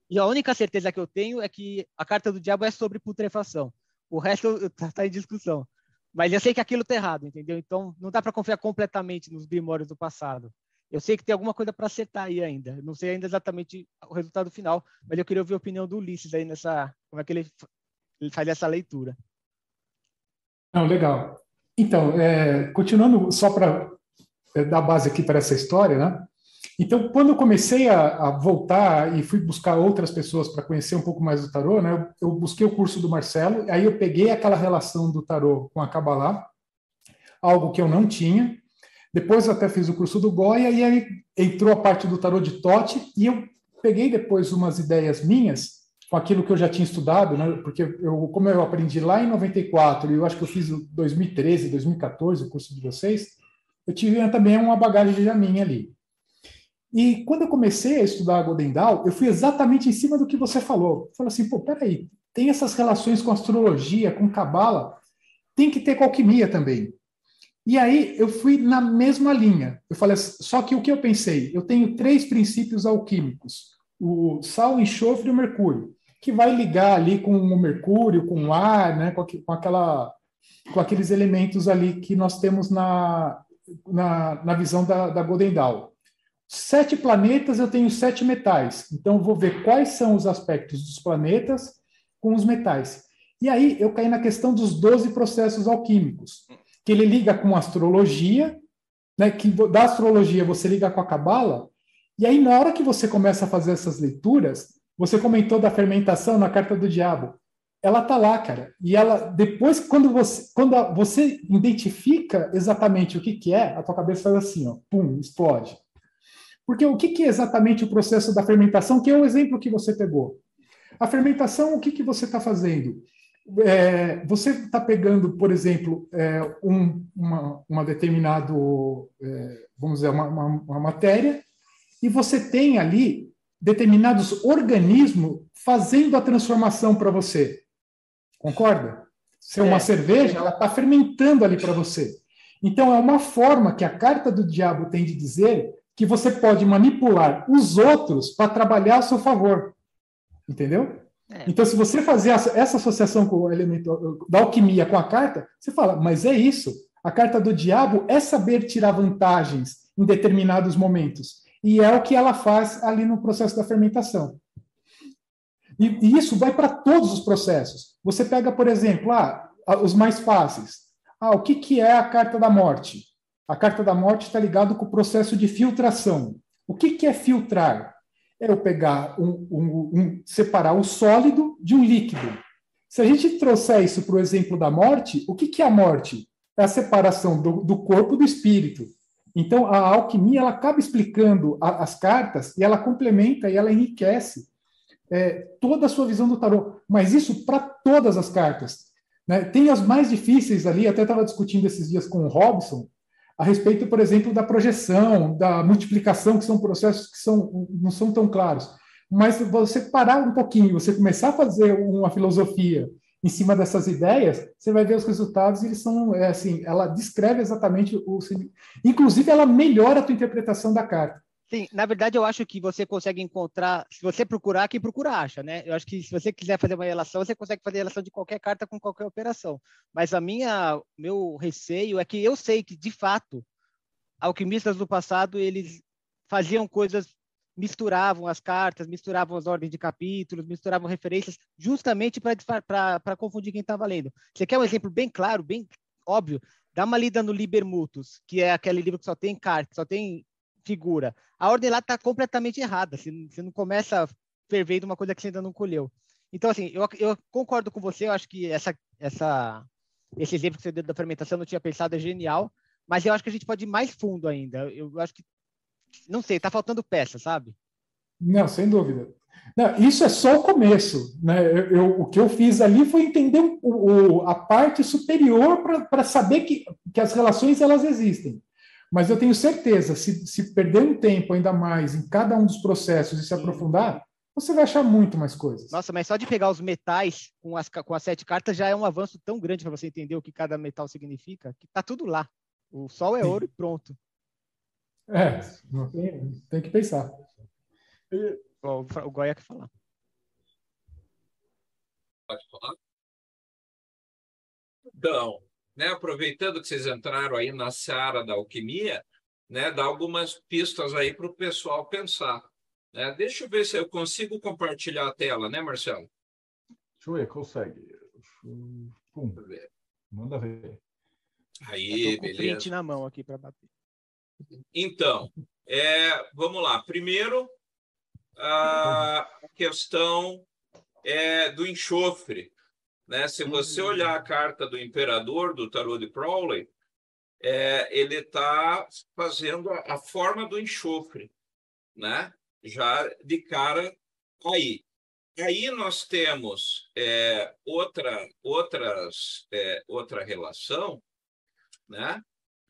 E a única certeza que eu tenho é que a carta do diabo é sobre putrefação. O resto está tá em discussão. Mas eu sei que aquilo está errado, entendeu? Então não dá para confiar completamente nos grimórios do passado. Eu sei que tem alguma coisa para acertar aí ainda. não sei ainda exatamente o resultado final, mas eu queria ouvir a opinião do Ulisses aí nessa, como é que ele, ele faz essa leitura. Não, legal. Então, é, continuando só para é, dar base aqui para essa história, né? Então, quando eu comecei a, a voltar e fui buscar outras pessoas para conhecer um pouco mais do tarô, né? Eu, eu busquei o curso do Marcelo, aí eu peguei aquela relação do tarô com a Kabbalah, algo que eu não tinha, depois até fiz o curso do Goya e aí entrou a parte do tarô de Tote e eu peguei depois umas ideias minhas com aquilo que eu já tinha estudado, né? Porque eu, como eu aprendi lá em 94 e eu acho que eu fiz 2013, 2014 o curso de vocês, eu tive também uma bagagem já minha ali. E quando eu comecei a estudar Dawn, eu fui exatamente em cima do que você falou. Falei assim, pô, peraí, tem essas relações com astrologia, com cabala, tem que ter com alquimia também. E aí eu fui na mesma linha. Eu falei, só que o que eu pensei? Eu tenho três princípios alquímicos: o sal, o enxofre e o mercúrio, que vai ligar ali com o mercúrio, com o ar, né, com, aquela, com aqueles elementos ali que nós temos na, na, na visão da, da Golden Dawn. Sete planetas, eu tenho sete metais. Então, vou ver quais são os aspectos dos planetas com os metais. E aí, eu caí na questão dos 12 processos alquímicos que ele liga com astrologia, né, que da astrologia você liga com a cabala, e aí na hora que você começa a fazer essas leituras, você comentou da fermentação na carta do diabo. Ela tá lá, cara. E ela depois quando você quando você identifica exatamente o que que é, a tua cabeça faz assim, ó, pum, explode. Porque o que que é exatamente o processo da fermentação, que é o exemplo que você pegou? A fermentação, o que que você está fazendo? é, você está pegando, por exemplo, é, um, uma, uma determinado, é, vamos dizer, uma, uma, uma, matéria, e você tem ali determinados organismos fazendo a transformação para você. Concorda? Se é uma cerveja, ela está fermentando ali para você. Então, é uma forma que a carta do diabo tem de dizer que você pode manipular os outros para trabalhar a seu favor. Entendeu? É. Então, se você fazer essa associação com o elemento da alquimia com a carta, você fala, mas é isso. A carta do diabo é saber tirar vantagens em determinados momentos. E é o que ela faz ali no processo da fermentação. E, e isso vai para todos os processos. Você pega, por exemplo, ah, os mais fáceis. Ah, o que, que é a carta da morte? A carta da morte está ligado com o processo de filtração. O que, que é filtrar? é eu pegar um, um, um, separar o sólido de um líquido. Se a gente trouxer isso para o exemplo da morte, o que, que é a morte? É a separação do, do corpo do espírito. Então, a alquimia ela acaba explicando a, as cartas e ela complementa e ela enriquece é, toda a sua visão do tarô. Mas isso para todas as cartas. Né? Tem as mais difíceis ali, até estava discutindo esses dias com o Robson, a respeito, por exemplo, da projeção, da multiplicação, que são processos que são, não são tão claros. Mas você parar um pouquinho, você começar a fazer uma filosofia em cima dessas ideias, você vai ver os resultados, eles são, é, assim, ela descreve exatamente o... Inclusive, ela melhora a tua interpretação da carta. Sim, na verdade eu acho que você consegue encontrar, se você procurar, quem procura acha, né? Eu acho que se você quiser fazer uma relação, você consegue fazer relação de qualquer carta com qualquer operação. Mas a minha, meu receio é que eu sei que de fato alquimistas do passado eles faziam coisas, misturavam as cartas, misturavam as ordens de capítulos, misturavam referências, justamente para confundir quem estava lendo. Você quer um exemplo bem claro, bem óbvio? Dá uma lida no Liber Mutus, que é aquele livro que só tem cartas, só tem figura. A ordem lá está completamente errada. Você, você não começa fervendo uma coisa que você ainda não colheu. Então, assim, eu, eu concordo com você. Eu acho que essa, essa, esse exemplo que você deu da fermentação, eu não tinha pensado, é genial. Mas eu acho que a gente pode ir mais fundo ainda. Eu acho que, não sei, está faltando peça, sabe? Não, sem dúvida. Não, isso é só o começo. Né? Eu, eu, o que eu fiz ali foi entender o, o, a parte superior para saber que, que as relações elas existem. Mas eu tenho certeza, se, se perder um tempo ainda mais em cada um dos processos e se aprofundar, você vai achar muito mais coisas. Nossa, mas só de pegar os metais com as, com as sete cartas já é um avanço tão grande para você entender o que cada metal significa, que tá tudo lá. O sol é ouro e pronto. É, tem, tem que pensar. O, o Goya quer falar. Pode falar? Então, né, aproveitando que vocês entraram aí na seara da alquimia, né, dá algumas pistas aí para o pessoal pensar. Né? Deixa eu ver se eu consigo compartilhar a tela, né, Marcelo? Deixa eu ver, consegue. Pum. Manda ver. Aí, eu tô com beleza. print na mão aqui para bater. Então, é, vamos lá. Primeiro, a questão é, do enxofre. Né? Se você olhar a carta do imperador do tarô de Crowley, é, ele está fazendo a, a, forma do enxofre, né? já de cara aí. Aí nós temos é, outra, outras, é, outra relação, né?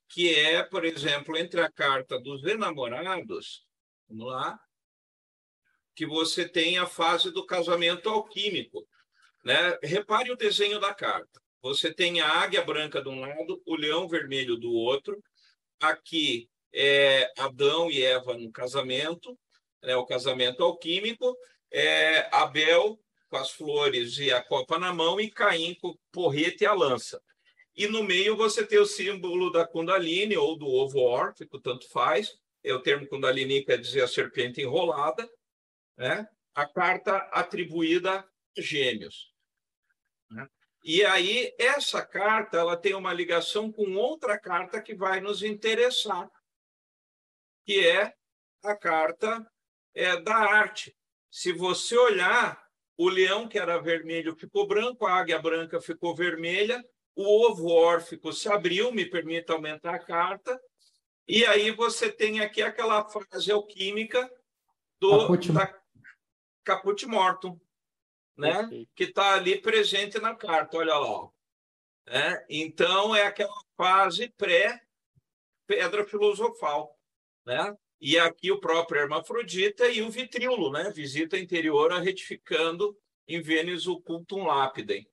que é, por exemplo, entre a carta dos enamorados, vamos lá, que você tem a fase do casamento alquímico. Né? Repare o desenho da carta. Você tem a águia branca de um lado, o leão vermelho do outro. Aqui é Adão e Eva no casamento, né? o casamento alquímico. É Abel com as flores e a copa na mão e Caim com o porrete e a lança. E no meio você tem o símbolo da Kundalini ou do ovo órfico, tanto faz. É o termo Kundalini quer dizer a serpente enrolada, né? A carta atribuída a Gêmeos. E aí essa carta ela tem uma ligação com outra carta que vai nos interessar, que é a carta é, da arte. Se você olhar, o leão que era vermelho ficou branco, a águia branca ficou vermelha, o ovo órfico se abriu, me permita aumentar a carta, e aí você tem aqui aquela fase alquímica do Caput, da Caput Mortum, né? que está ali presente na carta, olha lá. É, então, é aquela fase pré-pedra filosofal. Né? E aqui o próprio Hermafrodita e o Vitríolo, né? visita interior retificando em Vênus o cultum lapidem.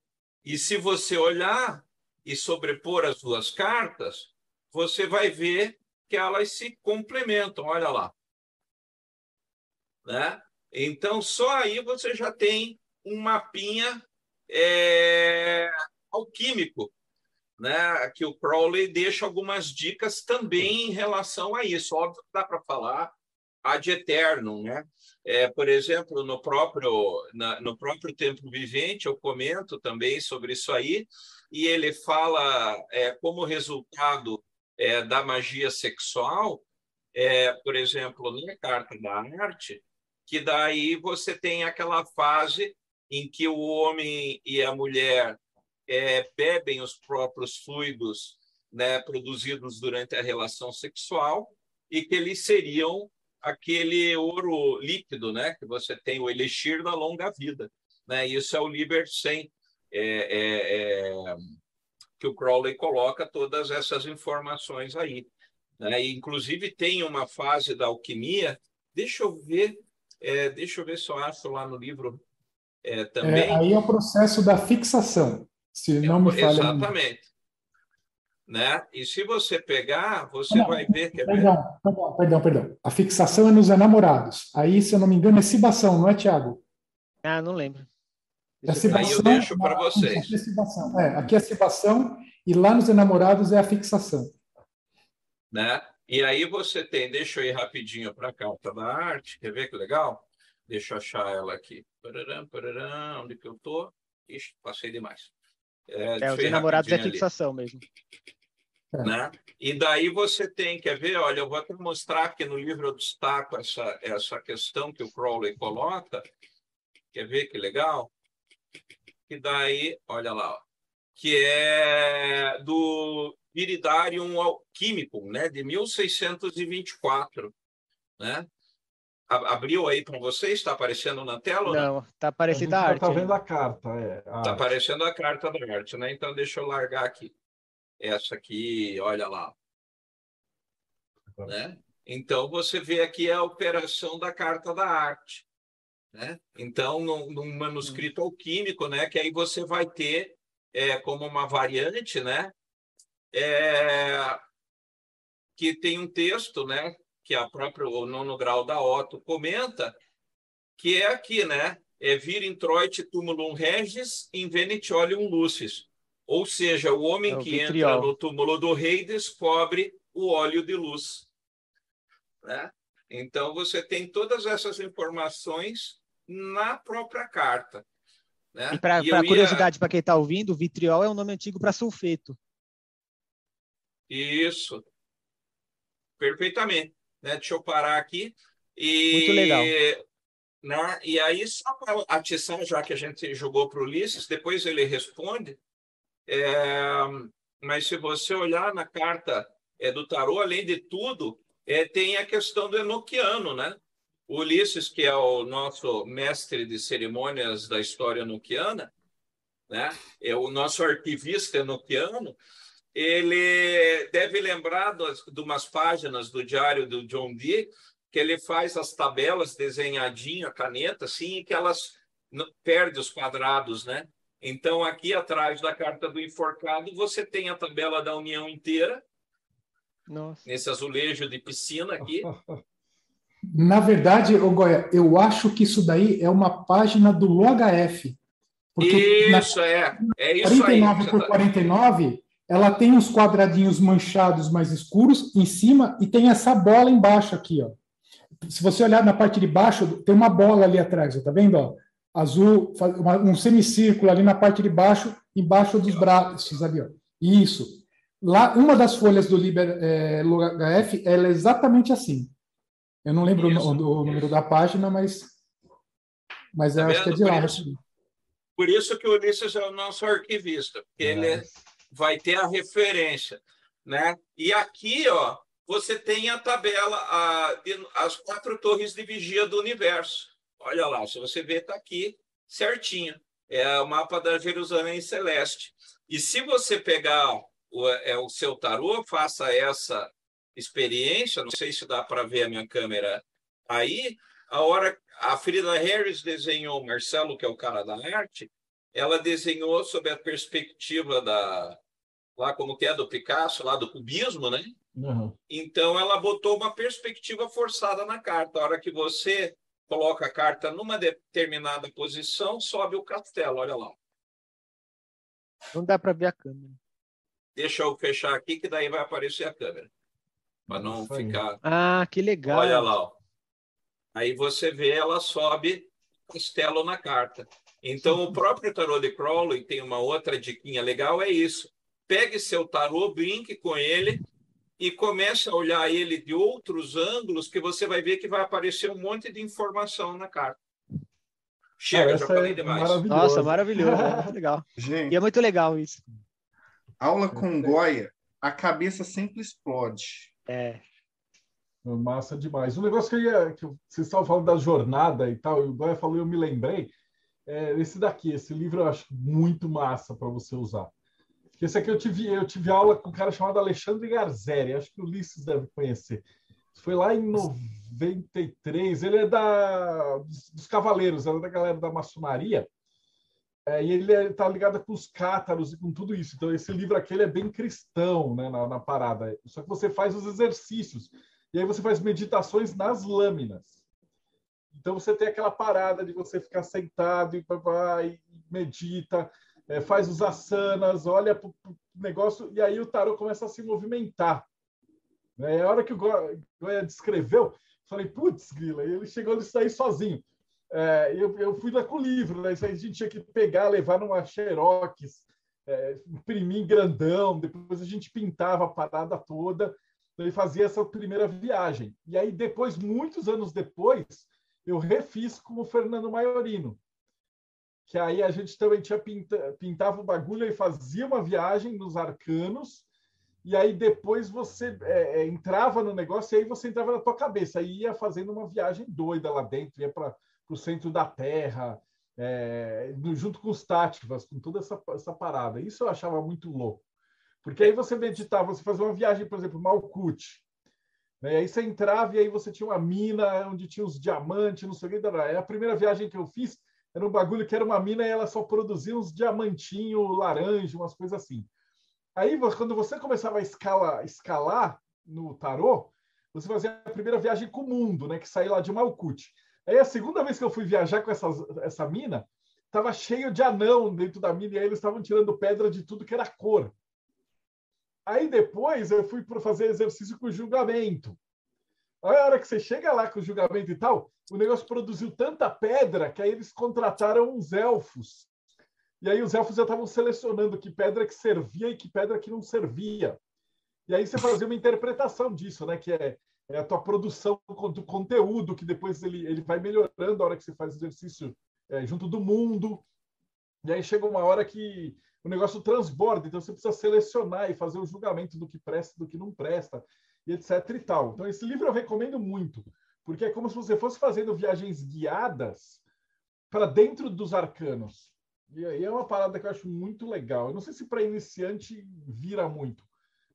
E se você olhar e sobrepor as duas cartas, você vai ver que elas se complementam. Olha lá. Né? Então, só aí você já tem um mapinha é, alquímico, né? que o Crowley deixa algumas dicas também em relação a isso. Óbvio que dá para falar ad eternum, né? É, por exemplo, no próprio na, no próprio Templo Vivente, eu comento também sobre isso aí, e ele fala é, como resultado é, da magia sexual, é, por exemplo, na carta da arte, que daí você tem aquela fase em que o homem e a mulher é, bebem os próprios fluidos né, produzidos durante a relação sexual e que eles seriam aquele ouro líquido, né, que você tem o elixir da longa vida, né? Isso é o Liber 100, é, é, é, que o Crowley coloca todas essas informações aí, né? E, inclusive tem uma fase da alquimia. Deixa eu ver, é, deixa eu ver se eu acho lá no livro é, também. É, aí é o processo da fixação, se não me falha. Exatamente. Né? E se você pegar, você não, vai ver. Quer perdão, ver? perdão, perdão, perdão. A fixação é nos enamorados. Aí, se eu não me engano, é cibação, não é, Tiago? Ah, não lembro. É cibação, Aí eu deixo para vocês. Aqui é, cibação. É, aqui é cibação e lá nos enamorados é a fixação. Né? E aí você tem, deixa eu ir rapidinho para a carta da arte, quer ver que legal? Deixa eu achar ela aqui. Pararam, pararam, onde que eu estou? Ixi, passei demais. É, é os enamorados é fixação ali. mesmo. Né? E daí você tem, quer ver? Olha, eu vou até mostrar que no livro eu destaco essa, essa questão que o Crowley coloca. Quer ver que legal? Que daí, olha lá, ó, que é do Viridarium Alchemicum, né, de 1624, né? Abriu aí para vocês? Está aparecendo na tela? Não, está aparecendo a, a arte. Está vendo a carta, é. Está aparecendo a carta da arte, né? Então deixa eu largar aqui. Essa aqui, olha lá. Né? Então você vê aqui a operação da carta da arte. Né? Então, num, num manuscrito alquímico, né, que aí você vai ter é, como uma variante, né, é, que tem um texto, né, que a própria o nono grau da Otto comenta, que é aqui, né, é vir introit tumulum regis in venetiolium lucis. Ou seja, o homem é o que vitriol. entra no túmulo do rei descobre o óleo de luz. Né? Então, você tem todas essas informações na própria carta. Né? E para ia... curiosidade, para quem está ouvindo, vitriol é um nome antigo para sulfeto. Isso. Perfeitamente. Né? Deixa eu parar aqui. E... Muito legal. Né? E aí, só para atiçar, já que a gente jogou para o Ulisses, depois ele responde. É... Mas se você olhar na carta é, do tarô, além de tudo, é, tem a questão do enoquiano, né? O Ulisses, que é o nosso mestre de cerimônias da história enoquiana, né? É o nosso arquivista enoquiano. Ele deve lembrar das, de umas páginas do diário do John Dee, que ele faz as tabelas desenhadinha, caneta, assim, e que elas perde os quadrados, né? Então, aqui atrás da carta do enforcado, você tem a tabela da união inteira nossa. Nesse azulejo de piscina aqui. Na verdade, ô Goya, eu acho que isso daí é uma página do LOHF. Isso, é. É isso 49 aí. por 49, ela tem os quadradinhos manchados mais escuros em cima e tem essa bola embaixo aqui, ó. Se você olhar na parte de baixo, tem uma bola ali atrás, ó, tá vendo? Ó? Azul, um semicírculo ali na parte de baixo, embaixo dos braços ali, ó. Isso. Lá, uma das folhas do Liber é, HF ela é exatamente assim. Eu não lembro isso, o, o, número da página, mas, mas tá acho que é de por lá. Isso, por isso que o Ulisses é o nosso arquivista, porque é. ele vai ter a referência. Né? E aqui ó, você tem a tabela, a, de, as quatro torres de vigia do universo. Olha lá, se você ver, está aqui certinho. É o mapa da Jerusalém Celeste. E se você pegar o, é o seu tarô, faça essa experiência. Não sei se dá para ver a minha câmera aí. A hora a Frida Harris desenhou Marcelo, que é o cara da arte, ela desenhou sob a perspectiva da lá como que é do Picasso, lá do cubismo, né? Uhum. Então ela botou uma perspectiva forçada na carta. A hora que você coloca a carta numa determinada posição, sobe o castelo. Olha lá. Não dá para ver a câmera. Deixa eu fechar aqui, que daí vai aparecer a câmera. Para não ficar. Ah, que legal. Olha lá. Ó. Aí você vê, ela sobe castelo na carta. Então, o próprio tarô de Crowley tem uma outra diquinha legal, é isso. Pegue seu tarô, brinque com ele e comece a olhar ele de outros ângulos que você vai ver que vai aparecer um monte de informação na carta. Chega, já falei é demais. Nossa, maravilhoso. Muito legal. Gente. E é muito legal isso. Aula com Goya, a cabeça sempre explode. É. Massa demais. Um negócio que, eu ia, que vocês estavam falando da jornada e tal, e o Goya falou, eu me lembrei, é esse daqui, esse livro eu acho muito massa para você usar. Esse aqui eu tive, eu tive aula com um cara chamado Alexandre Garzeri, acho que o Ulisses deve conhecer. Foi lá em 93, ele é da, dos Cavaleiros, era da galera da maçonaria, é, e ele está ligado com os cátaros e com tudo isso. Então, esse livro aqui é bem cristão né, na, na, parada. Só que você faz os exercícios. E aí você faz meditações nas lâminas. Então, você tem aquela parada de você ficar sentado e, e medita, é, faz os asanas, olha o negócio, e aí o tarô começa a se movimentar. É a hora que o Goya descreveu, falei, putz, grila, ele chegou a sair sozinho. É, eu, eu fui lá com o livro, né? A gente tinha que pegar, levar numa xerox, é, imprimir grandão, depois a gente pintava a parada toda, e fazia essa primeira viagem. E aí depois, muitos anos depois, eu refiz com o Fernando Maiorino, que aí a gente também tinha pinta, pintava o bagulho e fazia uma viagem nos arcanos, e aí depois você é, é entrava no negócio e aí você entrava na tua cabeça, aí ia fazendo uma viagem doida lá dentro, ia para o centro da Terra, é, junto com os Tátivas, com toda essa, essa parada. Isso eu achava muito louco. Porque aí você meditava, você fazia uma viagem, por exemplo, Malkuth. Né? E aí você entrava e aí você tinha uma mina onde tinha os diamantes, não sei o que. É a primeira viagem que eu fiz era um bagulho que era uma mina e ela só produzia uns diamantinhos laranja, umas coisas assim. Aí, quando você começava a escala, escalar no tarô, você fazia a primeira viagem com o mundo, né? Que saía lá de Malkuth. Aí, a segunda vez que eu fui viajar com essa, essa mina, estava cheio de anão dentro da mina, e aí eles estavam tirando pedra de tudo que era cor. Aí, depois, eu fui para fazer exercício com julgamento. Aí, a hora que você chega lá com o julgamento e tal, o negócio produziu tanta pedra que aí eles contrataram uns elfos e aí os elfos já estavam selecionando que pedra que servia e que pedra que não servia. E aí você fazia uma interpretação disso, né? Que é, é a tua produção do conteúdo, que depois ele, ele vai melhorando a hora que você faz exercício é, junto do mundo. E aí chega uma hora que o negócio transborda, então você precisa selecionar e fazer o julgamento do que presta do que não presta, e etc e tal. Então esse livro eu recomendo muito, porque é como se você fosse fazendo viagens guiadas para dentro dos arcanos. E aí é uma parada que eu acho muito legal. Eu não sei se para iniciante vira muito,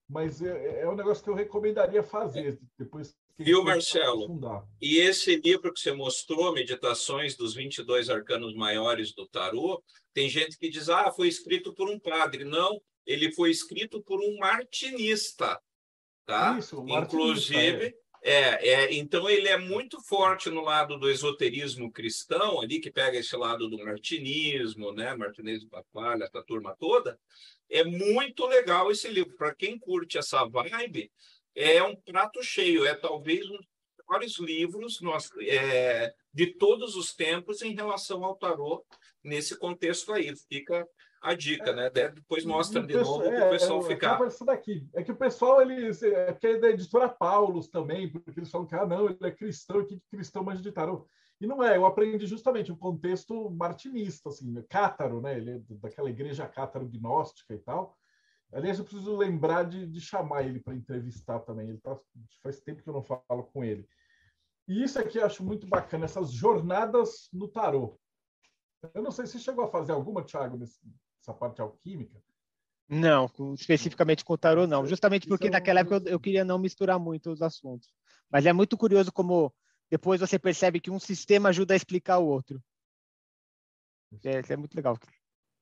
mas é, é um negócio que eu recomendaria fazer depois. Viu, Marcelo? E esse livro que você mostrou, Meditações dos 22 Arcanos Maiores do Tarô, tem gente que diz, ah, foi escrito por um padre. Não, ele foi escrito por um martinista, tá? Isso, martinista, Inclusive, é. É, é, então ele é muito forte no lado do esoterismo cristão, ali que pega esse lado do martinismo, né, martinismo papalha, essa turma toda. É muito legal esse livro. Para quem curte essa vibe, é um prato cheio. É talvez um dos melhores livros nós, é, de todos os tempos em relação ao tarô nesse contexto aí. Fica a dica, né? Depois mostra de novo para o pessoal é, ficar. É, daqui. é que o pessoal, ele, é que é da editora Paulus também, porque eles falam que, ah, não, ele é cristão, que cristão mas de tarô. E não é, eu aprendi justamente o um contexto martinista, assim, cátaro, né? Ele é daquela igreja cátaro gnóstica e tal. Aliás, eu preciso lembrar de, de chamar ele para entrevistar também. Ele tá, faz tempo que eu não falo com ele. E isso aqui eu acho muito bacana, essas jornadas no tarô. Eu não sei se chegou a fazer alguma, Thiago, nesse, essa parte alquímica? Não, especificamente com o tarô, não. Justamente porque naquela época eu, eu, queria não misturar muito os assuntos. Mas é muito curioso como depois você percebe que um sistema ajuda a explicar o outro. É, é muito legal.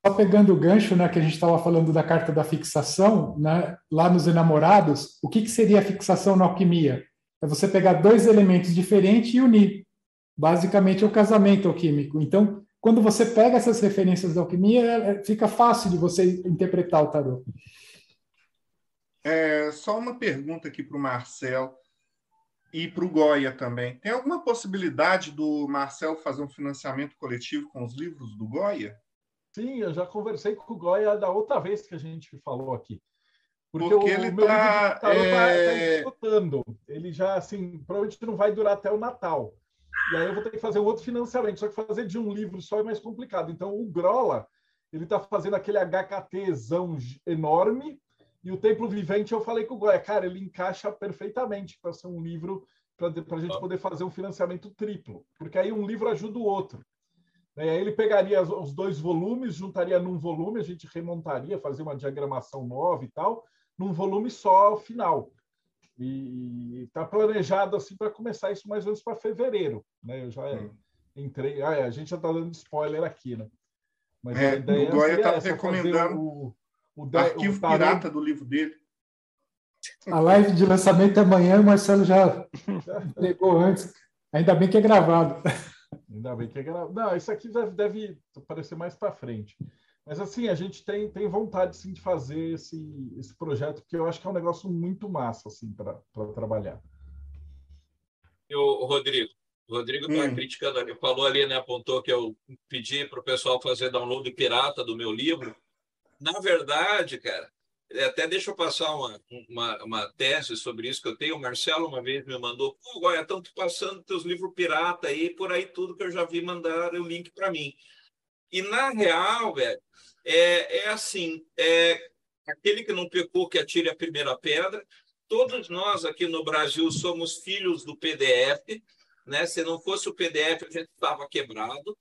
Só pegando o gancho, né, que a gente estava falando da carta da fixação, né, lá nos enamorados, o que, que seria a fixação na alquimia? É você pegar dois elementos diferentes e unir. Basicamente é o casamento alquímico. Então, quando você pega essas referências da alquimia, é, é, fica fácil de você interpretar o tarô. É, só uma pergunta aqui para o Marcel e para o Goya também. Tem alguma possibilidade do Marcel fazer um financiamento coletivo com os livros do Goya? Sim, eu já conversei com o Goya da outra vez que a gente falou aqui. Porque, Porque o, ele está tá, é... tá Ele já, assim, provavelmente não vai durar até o Natal. E aí eu vou ter que fazer um outro financiamento, só que fazer de um livro só é mais complicado. Então o Grola, ele está fazendo aquele HKTzão enorme, e o Templo Vivente eu falei com o Goya, cara, ele encaixa perfeitamente para ser um livro para a gente poder fazer um financiamento triplo, porque aí um livro ajuda o outro. E aí ele pegaria os dois volumes, juntaria num volume, a gente remontaria, fazia uma diagramação nova e tal, num volume só final. E está planejado assim para começar isso mais ou menos para fevereiro. Né? Eu já hum. entrei. Ah, é, a gente já está dando spoiler aqui, né? Mas é, a ideia o Goya está recomendando o, o, o arquivo o pirata do livro dele. A live de lançamento é amanhã, o Marcelo já pegou antes. Ainda bem que é gravado. Ainda bem que é gravado. Não, isso aqui deve, deve aparecer mais para frente. Mas assim, a gente tem, tem vontade sim de fazer esse, esse projeto, porque eu acho que é um negócio muito massa assim para trabalhar. E o Rodrigo, o Rodrigo está hum. criticando ali, falou ali, né, apontou que eu pedi para o pessoal fazer download pirata do meu livro. Na verdade, cara, até deixa eu passar uma, uma, uma, tese sobre isso que eu tenho. O Marcelo uma vez me mandou, pô, Goya, estão passando teus livros pirata aí, por aí tudo que eu já vi mandar o link para mim. E, na real, velho, é, é assim: é aquele que não pecou que atire a primeira pedra. Todos nós aqui no Brasil somos filhos do PDF. Né? Se não fosse o PDF, a gente estava quebrado.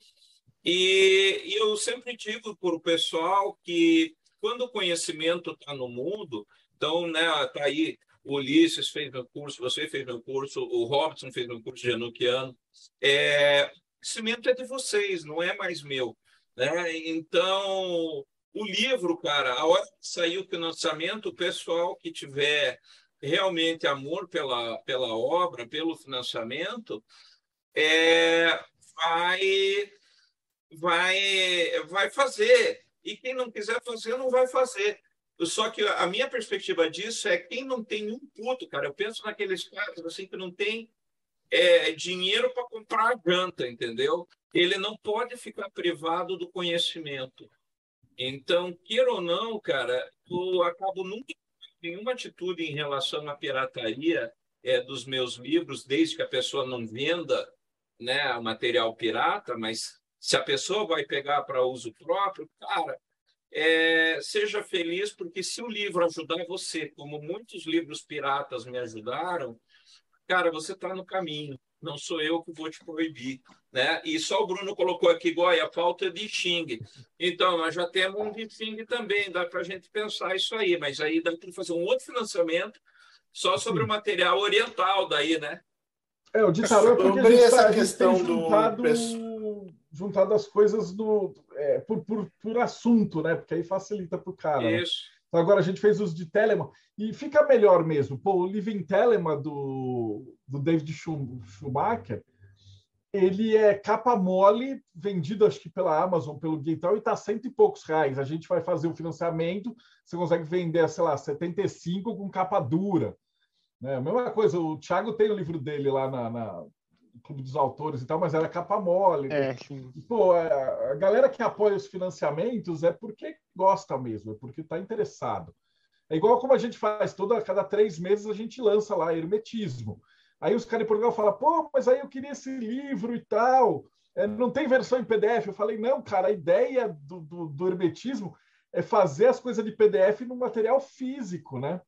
E, e eu sempre digo para o pessoal que quando o conhecimento está no mundo, então, né, tá aí o Ulisses fez meu curso, você fez meu curso, o Robson fez meu curso de Anuquiano. É, o cimento é de vocês, não é mais meu. Né? Então, o livro, cara, a hora que sair o financiamento, o pessoal que tiver realmente amor pela, pela obra, pelo financiamento, é, vai, vai, vai fazer. E quem não quiser fazer, não vai fazer. Só que a minha perspectiva disso é quem não tem um puto, cara. Eu penso naqueles caras assim que não tem é, dinheiro para comprar a janta, entendeu? Ele não pode ficar privado do conhecimento. Então, queira ou não, cara, eu acabo nunca nenhuma atitude em relação à pirataria é, dos meus livros, desde que a pessoa não venda né, material pirata, mas se a pessoa vai pegar para uso próprio, cara, é, seja feliz, porque se o livro ajudar você, como muitos livros piratas me ajudaram, cara, você está no caminho. Não sou eu que vou te proibir, né? E só o Bruno colocou aqui, Goya, a falta de Xing. Então, nós já temos um de Xing também, dá para a gente pensar isso aí, mas aí dá para fazer um outro financiamento só sobre Sim. o material oriental daí, né? É, o de tarô é porque a gente, essa tá, questão tem juntado, do... juntado as coisas do, é, por, por, por assunto, né? Porque aí facilita para o cara. Né? Isso. Né? Então, agora a gente fez uso de Telemann e fica melhor mesmo. Pô, o Living Telemann do, do David Schumacher, ele é capa mole, vendido acho que pela Amazon, pelo Guital, e está cento e poucos reais. A gente vai fazer o financiamento, você consegue vender, sei lá, 75 com capa dura. Né? A mesma coisa, o Thiago tem o livro dele lá na, na Clube dos Autores e tal, mas era capa mole. Né? É, e, pô, a, a, galera que apoia os financiamentos é porque gosta mesmo, é porque está interessado. É igual como a gente faz, toda cada três meses a gente lança lá Hermetismo. Aí os caras em Portugal falam, pô, mas aí eu queria esse livro e tal. É, não tem versão em PDF. Eu falei, não, cara, a ideia do, do, do hermetismo é fazer as coisas de PDF no material físico, né?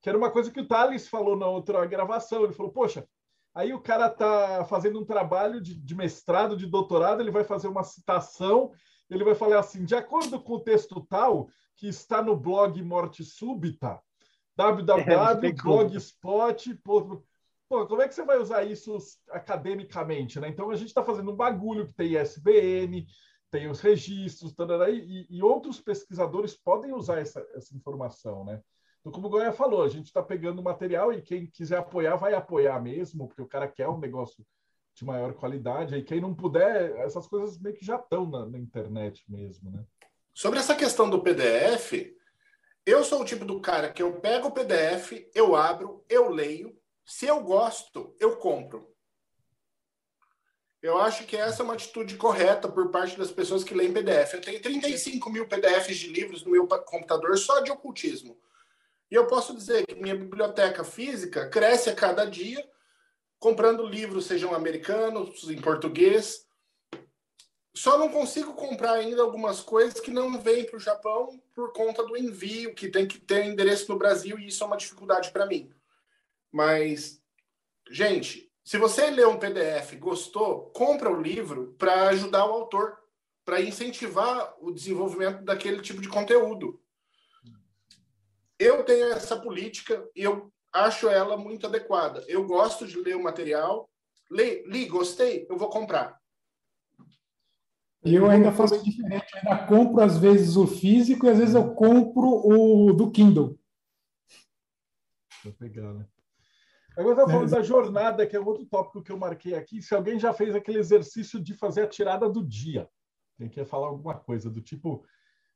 Que era uma coisa que o Thales falou na outra gravação. Ele falou, poxa, Aí o cara está fazendo um trabalho de, de, mestrado, de doutorado, ele vai fazer uma citação, ele vai falar assim, de acordo com o texto tal, que está no blog Morte Súbita, www.blogspot. Pô, como é que você vai usar isso academicamente? Né? Então, a gente está fazendo um bagulho que tem ISBN, tem os registros, tarará, e, e outros pesquisadores podem usar essa, essa informação, né? Então, como o Goiás falou, a gente está pegando material e quem quiser apoiar, vai apoiar mesmo, porque o cara quer um negócio de maior qualidade. E quem não puder, essas coisas meio que já estão na, na internet mesmo, né? Sobre essa questão do PDF, eu sou o tipo do cara que eu pego o PDF, eu abro, eu leio. Se eu gosto, eu compro. Eu acho que essa é uma atitude correta por parte das pessoas que leem PDF. Eu tenho 35 mil PDFs de livros no meu computador só de ocultismo. E eu posso dizer que minha biblioteca física cresce a cada dia, comprando livros, sejam americanos, em português. Só não consigo comprar ainda algumas coisas que não vêm para o Japão por conta do envio, que tem que ter endereço no Brasil, e isso é uma dificuldade para mim. Mas, gente, se você lê um PDF gostou, compra o livro para ajudar o autor, para incentivar o desenvolvimento daquele tipo de conteúdo. Eu tenho essa política e eu acho ela muito adequada. Eu gosto de ler o material, li, li gostei, eu vou comprar. E eu ainda faço diferente, eu ainda compro às vezes o físico e às vezes eu compro o do Kindle. Vou pegar, né? Agora estava falando é. da jornada, que é outro tópico que eu marquei aqui. Se alguém já fez aquele exercício de fazer a tirada do dia, tem que falar alguma coisa do tipo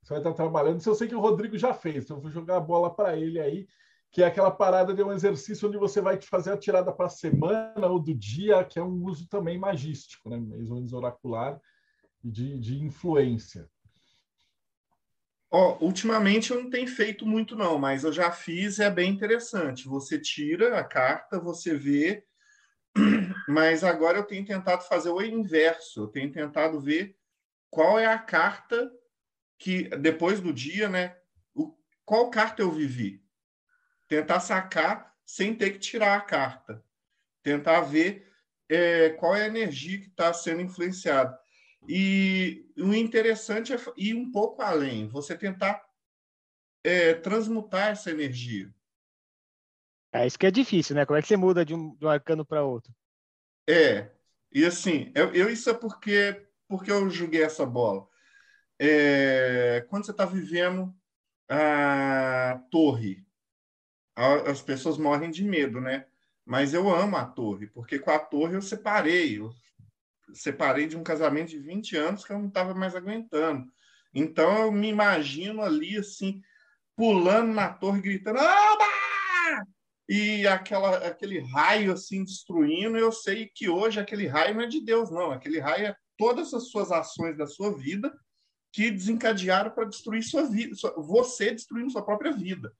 você vai estar trabalhando. Isso eu sei que o Rodrigo já fez, então eu vou jogar a bola para ele aí, que é aquela parada de um exercício onde você vai fazer a tirada para a semana ou do dia, que é um uso também magístico, né? mais ou menos oracular e de, de influência. Oh, ultimamente eu não tenho feito muito, não, mas eu já fiz é bem interessante. Você tira a carta, você vê, mas agora eu tenho tentado fazer o inverso. Eu tenho tentado ver qual é a carta que depois do dia, né? O, qual carta eu vivi? Tentar sacar sem ter que tirar a carta. Tentar ver é, qual é a energia que está sendo influenciada. E o interessante é ir um pouco além, você tentar é, transmutar essa energia. É isso que é difícil, né? Como é que você muda de um, de um arcano para outro? É, e assim, eu, eu, isso é porque, porque eu joguei essa bola. É, quando você está vivendo a torre, as pessoas morrem de medo, né? Mas eu amo a torre, porque com a torre eu separei. Eu separei de um casamento de 20 anos que eu não estava mais aguentando. Então eu me imagino ali assim, pulando na torre, gritando: Oba! E aquela, aquele raio assim destruindo. Eu sei que hoje aquele raio não é de Deus, não. Aquele raio é todas as suas ações da sua vida que desencadearam para destruir sua vida, você destruindo sua própria vida.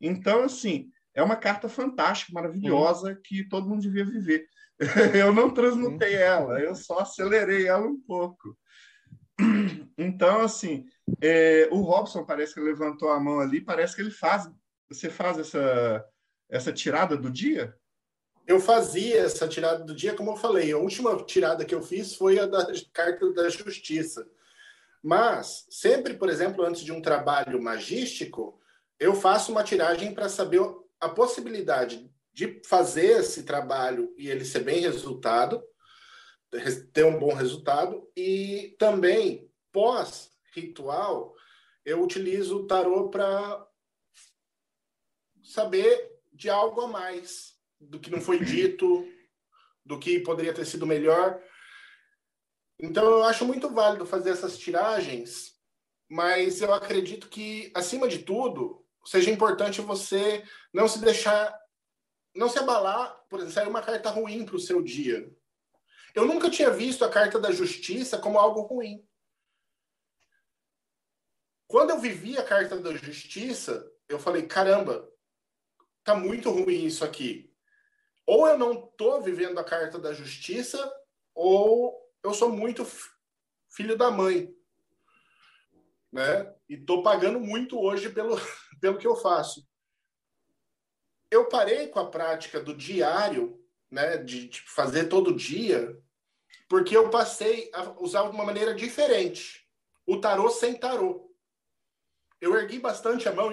Então, assim, é uma carta fantástica, maravilhosa, uhum. que todo mundo devia viver. eu não transmutei uhum. ela, eu só acelerei ela um pouco. Então, assim, é, o Robson parece que levantou a mão ali, parece que ele faz. Você faz essa, essa tirada do dia? Eu fazia essa tirada do dia, como eu falei. A última tirada que eu fiz foi a da carta da justiça. Mas, sempre, por exemplo, antes de um trabalho magístico, eu faço uma tiragem para saber a possibilidade de fazer esse trabalho e ele ser bem resultado, ter um bom resultado, e também, pós-ritual, eu utilizo o tarô para saber de algo a mais, do que não foi dito, do que poderia ter sido melhor. Então, eu acho muito válido fazer essas tiragens, mas eu acredito que, acima de tudo, seja importante você não se deixar, não se abalar, por exemplo, sair uma carta ruim para o seu dia. Eu nunca tinha visto a carta da justiça como algo ruim. Quando eu vivi a carta da justiça, eu falei: caramba, tá muito ruim isso aqui. Ou eu não tô vivendo a carta da justiça, ou eu sou muito filho da mãe. Né? E tô pagando muito hoje pelo, pelo que eu faço. Eu parei com a prática do diário, né, de, de fazer todo dia, porque eu passei a usar de uma maneira diferente. O tarô sem tarô. Eu ergui bastante a mão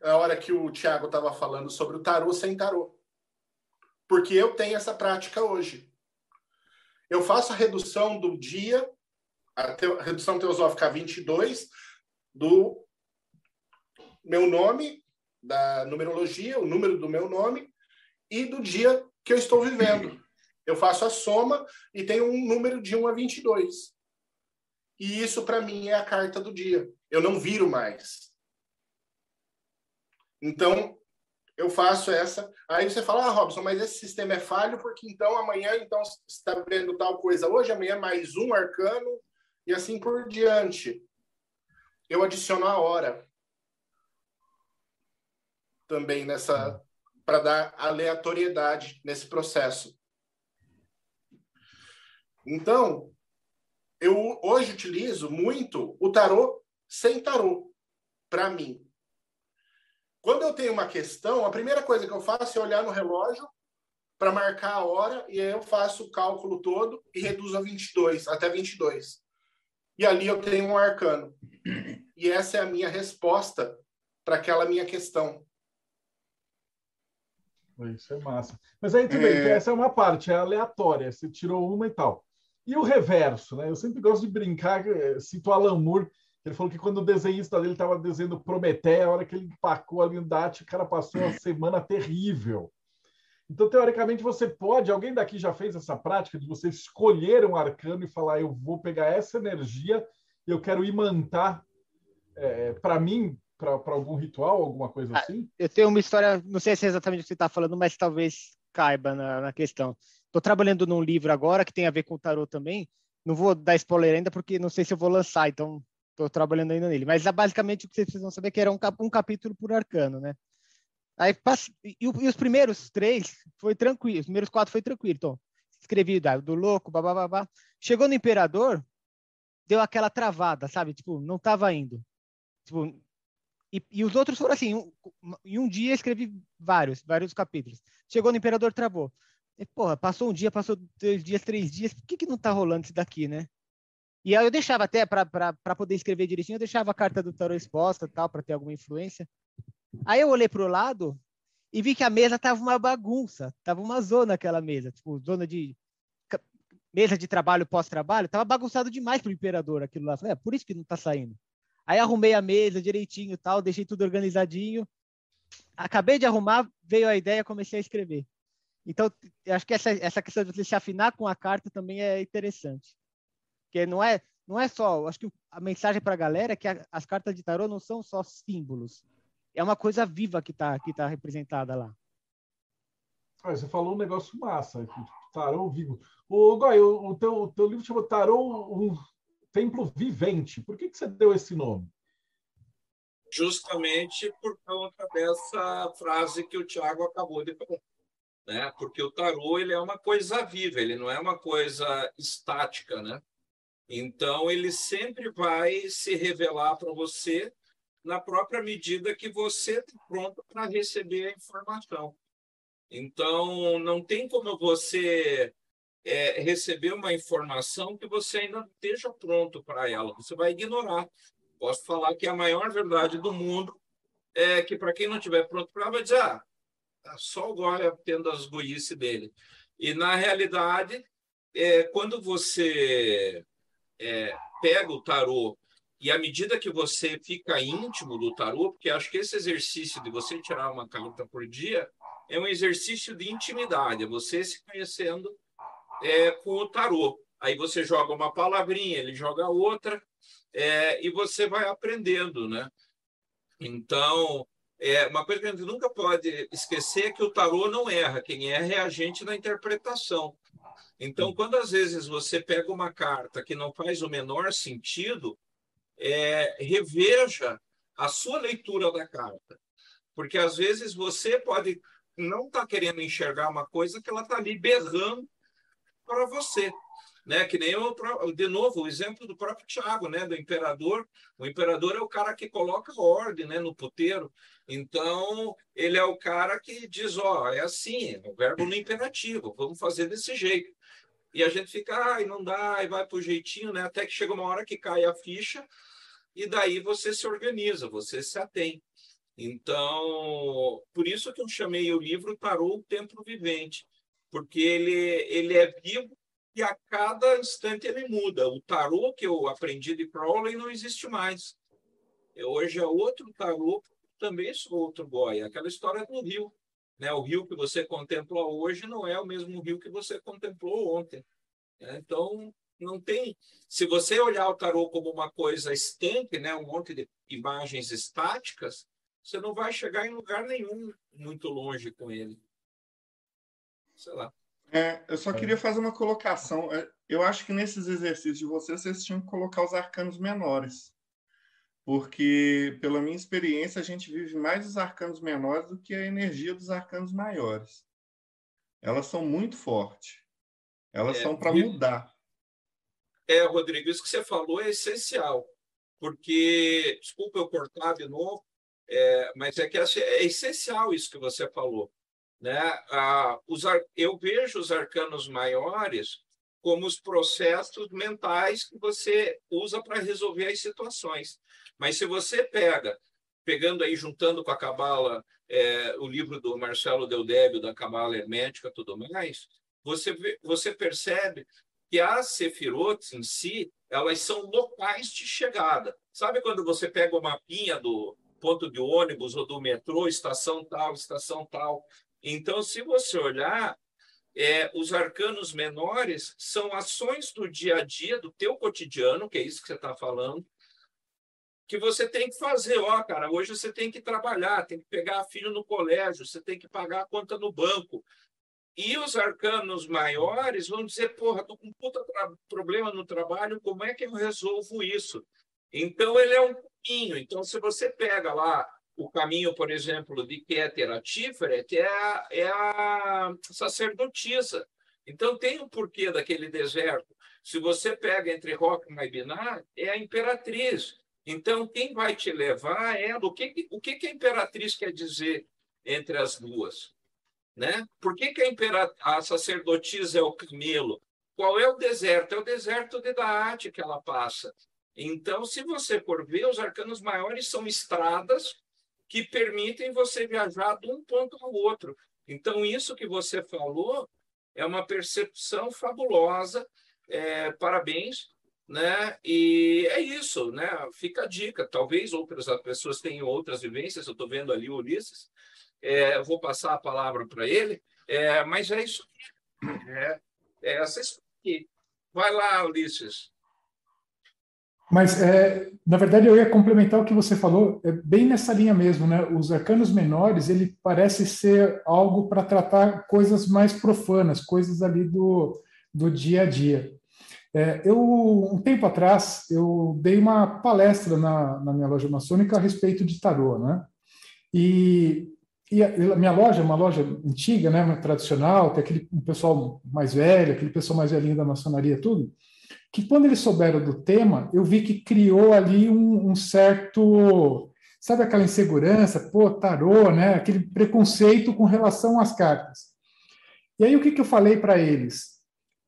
na hora que o Tiago estava falando sobre o tarô sem tarô. Porque eu tenho essa prática hoje. Eu faço a redução do dia, a, te, a redução teosófica 22, do meu nome, da numerologia, o número do meu nome e do dia que eu estou vivendo. Eu faço a soma e tenho um número de 1 a 22. E isso, para mim, é a carta do dia. Eu não viro mais. Então, eu faço essa. Aí você fala, ah, Robson, mas esse sistema é falho porque então amanhã então está vendo tal coisa hoje, amanhã mais um arcano e assim por diante. Eu adiciono a hora também nessa para dar aleatoriedade nesse processo. Então, eu hoje utilizo muito o tarô sem tarô para mim. Quando eu tenho uma questão, a primeira coisa que eu faço é olhar no relógio para marcar a hora e aí eu faço o cálculo todo e reduzo a 22, até 22. E ali eu tenho um arcano. E essa é a minha resposta para aquela minha questão. Isso é massa. Mas aí tudo é... bem, essa é uma parte, é aleatória, você tirou uma e tal. E o reverso, né? Eu sempre gosto de brincar, eh, cito Alan Moore, ele falou que quando o desenhista dele estava desenhando Prometeia, a hora que ele empacou ali no DAT, o cara passou uma semana terrível. Então, teoricamente, você pode, alguém daqui já fez essa prática de você escolher um arcano e falar, eu vou pegar essa energia eu quero imantar é, para mim para algum ritual, alguma coisa ah, assim? eu tenho uma história, não sei se é exatamente o que você está falando, mas talvez caiba na, na questão. Estou trabalhando num livro agora que tem a ver com o tarot também. Não vou dar spoiler ainda porque não sei se eu vou lançar, então estou trabalhando ainda nele. Mas basicamente o que vocês precisam saber é que era um, cap um capítulo por arcano, né? Aí e, os primeiros três foi tranquilo, os primeiros quatro foi tranquilo. Então, escrevi do louco, babá. Chegou no imperador, deu aquela travada, sabe? Tipo, não estava indo. Tipo, e, e, os outros foram assim, um, em um dia escrevi vários, vários capítulos. Chegou no Imperador, travou. E, porra, passou um dia, passou dois dias, três dias, por que, que não tá rolando isso daqui, né? E aí eu deixava até, para poder escrever direitinho, eu deixava a carta do tarot exposta tal, para ter alguma influência. Aí eu olhei para o lado e vi que a mesa tava uma bagunça, tava uma zona aquela mesa, tipo, zona de mesa de trabalho pós-trabalho, tava bagunçado demais pro imperador aquilo lá. Falei, é por isso que não tá saindo. Aí arrumei a mesa direitinho, tal, deixei tudo organizadinho. Acabei de arrumar, veio a ideia, comecei a escrever. Então, acho que essa, essa questão de você se afinar com a carta também é interessante. Porque não é, não é só, acho que a mensagem para a galera é que a, as cartas de tarô não são só símbolos. É uma coisa viva que está que tá representada lá. Ah, você falou um negócio massa, tarô vivo. O Goi, o, o, teu, o teu livro chama Tarô, um templo vivente. Por que, que você deu esse nome? Justamente por conta dessa frase que o Tiago acabou de falar né? Porque o tarô ele é uma coisa viva, ele não é uma coisa estática, né? Então ele sempre vai se revelar para você na própria medida que você está pronto para receber a informação. Então não tem como você é, receber uma informação que você ainda não esteja pronto para ela. Você vai ignorar. Posso falar que a maior verdade do mundo é que para quem não estiver pronto para ela, vai dizer, ah, Tá só o Goya tendo as goices dele. E, na realidade, é, quando você é, pega o tarô e à medida que você fica íntimo do tarô, porque acho que esse exercício de você tirar uma carta por dia é um exercício de intimidade, é você se conhecendo é, com o tarô. Aí você joga uma palavrinha, ele joga outra, é, e você vai aprendendo, né? Então, é, uma coisa que a gente nunca pode esquecer é que o tarô não erra, quem erra é a gente na interpretação. Então, quando às vezes você pega uma carta que não faz o menor sentido, é, reveja a sua leitura da carta. Porque às vezes você pode não estar tá querendo enxergar uma coisa que ela está ali berrando para você né? Que nem o, de novo o exemplo do próprio Tiago, né? Do imperador. O imperador é o cara que coloca ordem, né? No puteiro. Então ele é o cara que diz, ó, oh, é assim, é o verbo no imperativo. Vamos fazer desse jeito. E a gente fica, ai, não dá, e vai pro jeitinho, né? Até que chega uma hora que cai a ficha e daí você se organiza, você se atém. Então, por isso que eu chamei o livro Tarô o Templo Vivente, porque ele, ele é vivo e a cada instante ele muda. O tarô que eu aprendi de Crowley não existe mais. Hoje é outro tarô, também sou outro boy. Aquela história do rio. Né? O rio que você contempla hoje não é o mesmo rio que você contemplou ontem. Né? Então, não tem. Se você olhar o tarô como uma coisa estanque, né? um monte de imagens estáticas, você não vai chegar em lugar nenhum muito longe com ele. Sei lá. É, eu só queria fazer uma colocação. É, eu acho que nesses exercícios de vocês, vocês tinham que colocar os arcanos menores. Porque, pela minha experiência, a gente vive mais os arcanos menores do que a energia dos arcanos maiores. Elas são muito fortes. Elas é, são para mudar. É, Rodrigo, isso que você falou é essencial. Porque, desculpa eu cortar de novo, é, mas é que é essencial isso que você falou. Né? Ah, os, eu vejo os arcanos maiores como os processos mentais que você usa para resolver as situações. Mas se você pega, pegando aí, juntando com a Cabala, é, o livro do Marcelo Deldébio, da Cabala Hermética tudo mais, você, você percebe que as sefirotes em si, elas são locais de chegada. Sabe quando você pega o mapinha do ponto de ônibus ou do metrô, estação tal, estação tal, então, se você olhar, é, os arcanos menores são ações do dia a dia, do teu cotidiano, que é isso que você está falando, que você tem que fazer. Ó, cara, hoje você tem que trabalhar, tem que pegar filho no colégio, você tem que pagar a conta no banco. E os arcanos maiores vão dizer, porra, tô com um puta problema no trabalho, como é que eu resolvo isso? Então, ele é um pouquinho. Então, se você pega lá o caminho, por exemplo, de Keter a Tiferet é a, é a sacerdotisa. Então, tem um porquê daquele deserto. Se você pega entre Rockma e Binar, é a imperatriz. Então, quem vai te levar é o que, o que, que a imperatriz quer dizer entre as duas? Né? Por que, que a, a sacerdotisa é o camelo? Qual é o deserto? É o deserto de Daate que ela passa. Então, se você for ver, os arcanos maiores são estradas que permitem você viajar de um ponto ao outro. Então, isso que você falou é uma percepção fabulosa. É, parabéns. Né? E é isso, né? Fica a dica. Talvez outras pessoas tenham outras vivências. Eu estou vendo ali o Ulisses. É, vou passar a palavra para ele. É, mas é isso. É, é essa aqui. Vai lá, Ulisses. Mas, é, na verdade, eu ia complementar o que você falou, é bem nessa linha mesmo, né? Os arcanos menores, ele parece ser algo para tratar coisas mais profanas, coisas ali do, do dia a dia. É, eu, um tempo atrás, eu dei uma palestra na, na minha loja maçônica a respeito de tarô, né? E, e a, minha loja é uma loja antiga, né, tradicional, tem aquele pessoal mais velho, aquele pessoal mais velhinho da maçonaria, tudo que quando eles souberam do tema, eu vi que criou ali um, um certo, sabe aquela insegurança, pô, tarô, né? Aquele preconceito com relação às cartas. E aí o que, que eu falei para eles?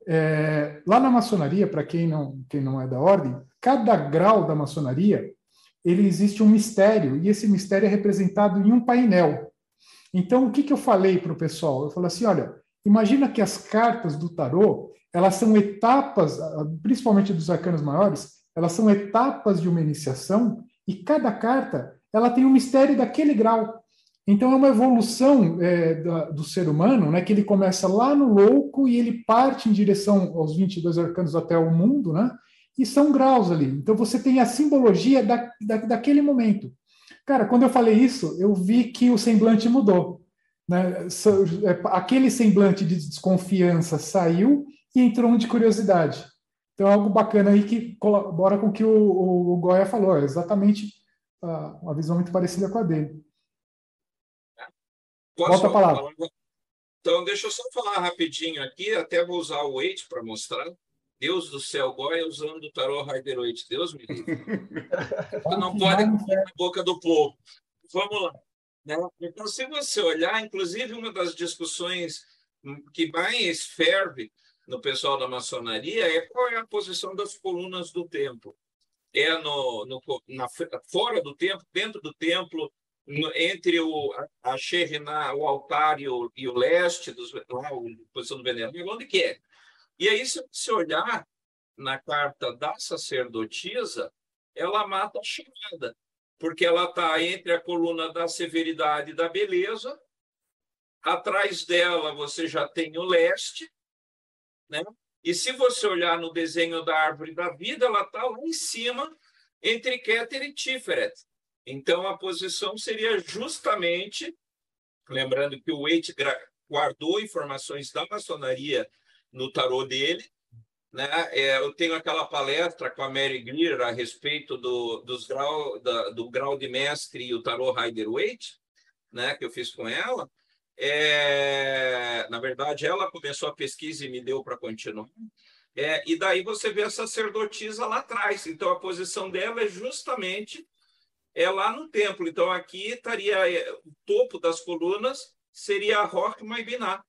É, lá na maçonaria, para quem não, quem não é da ordem, cada grau da maçonaria ele existe um mistério e esse mistério é representado em um painel. Então o que, que eu falei para o pessoal? Eu falei assim, olha, imagina que as cartas do tarô elas são etapas, principalmente dos arcanos maiores, elas são etapas de uma iniciação e cada carta ela tem um mistério daquele grau. Então é uma evolução é, da, do ser humano, né, que ele começa lá no louco e ele parte em direção aos 22 arcanos até o mundo, né? E são graus ali. Então você tem a simbologia da, da, daquele momento. Cara, quando eu falei isso, eu vi que o semblante mudou. Né? É, aquele semblante de desconfiança saiu e entrou um de curiosidade. Então, é algo bacana aí que colabora com o que o, o, o Goya falou, é exatamente uh, uma visão muito parecida com a dele. Posso Volta a palavra. Então, deixa eu só falar rapidinho aqui, até vou usar o Wait para mostrar. Deus do céu, Goya usando o tarô Rider. Deus me livre. não pode comer na boca do povo. Vamos lá. Né? Então, se você olhar, inclusive, uma das discussões que mais ferve no pessoal da maçonaria é qual é a posição das colunas do templo. É no, no na, fora do templo, dentro do templo, no, entre o, a Xerriná, o altar e o, e o leste, dos, lá, a posição do venerável, onde que é? E aí, se você olhar na carta da sacerdotisa, ela mata a chamada, porque ela está entre a coluna da severidade e da beleza, atrás dela você já tem o leste, né? E se você olhar no desenho da árvore da vida, ela está lá em cima, entre Keter e Tiferet. Então, a posição seria justamente, lembrando que o Waite guardou informações da maçonaria no tarô dele, né? É, eu tenho aquela palestra com a Mary Greer a respeito do, dos grau, da, do grau de mestre e o tarô Rider-Waite, né? que eu fiz com ela. É, na verdade, ela começou a pesquisa e me deu para continuar. É, e daí você vê a sacerdotisa lá atrás. Então, a posição dela é justamente é lá no templo. Então, aqui estaria é, o topo das colunas seria a Roque Maibiná.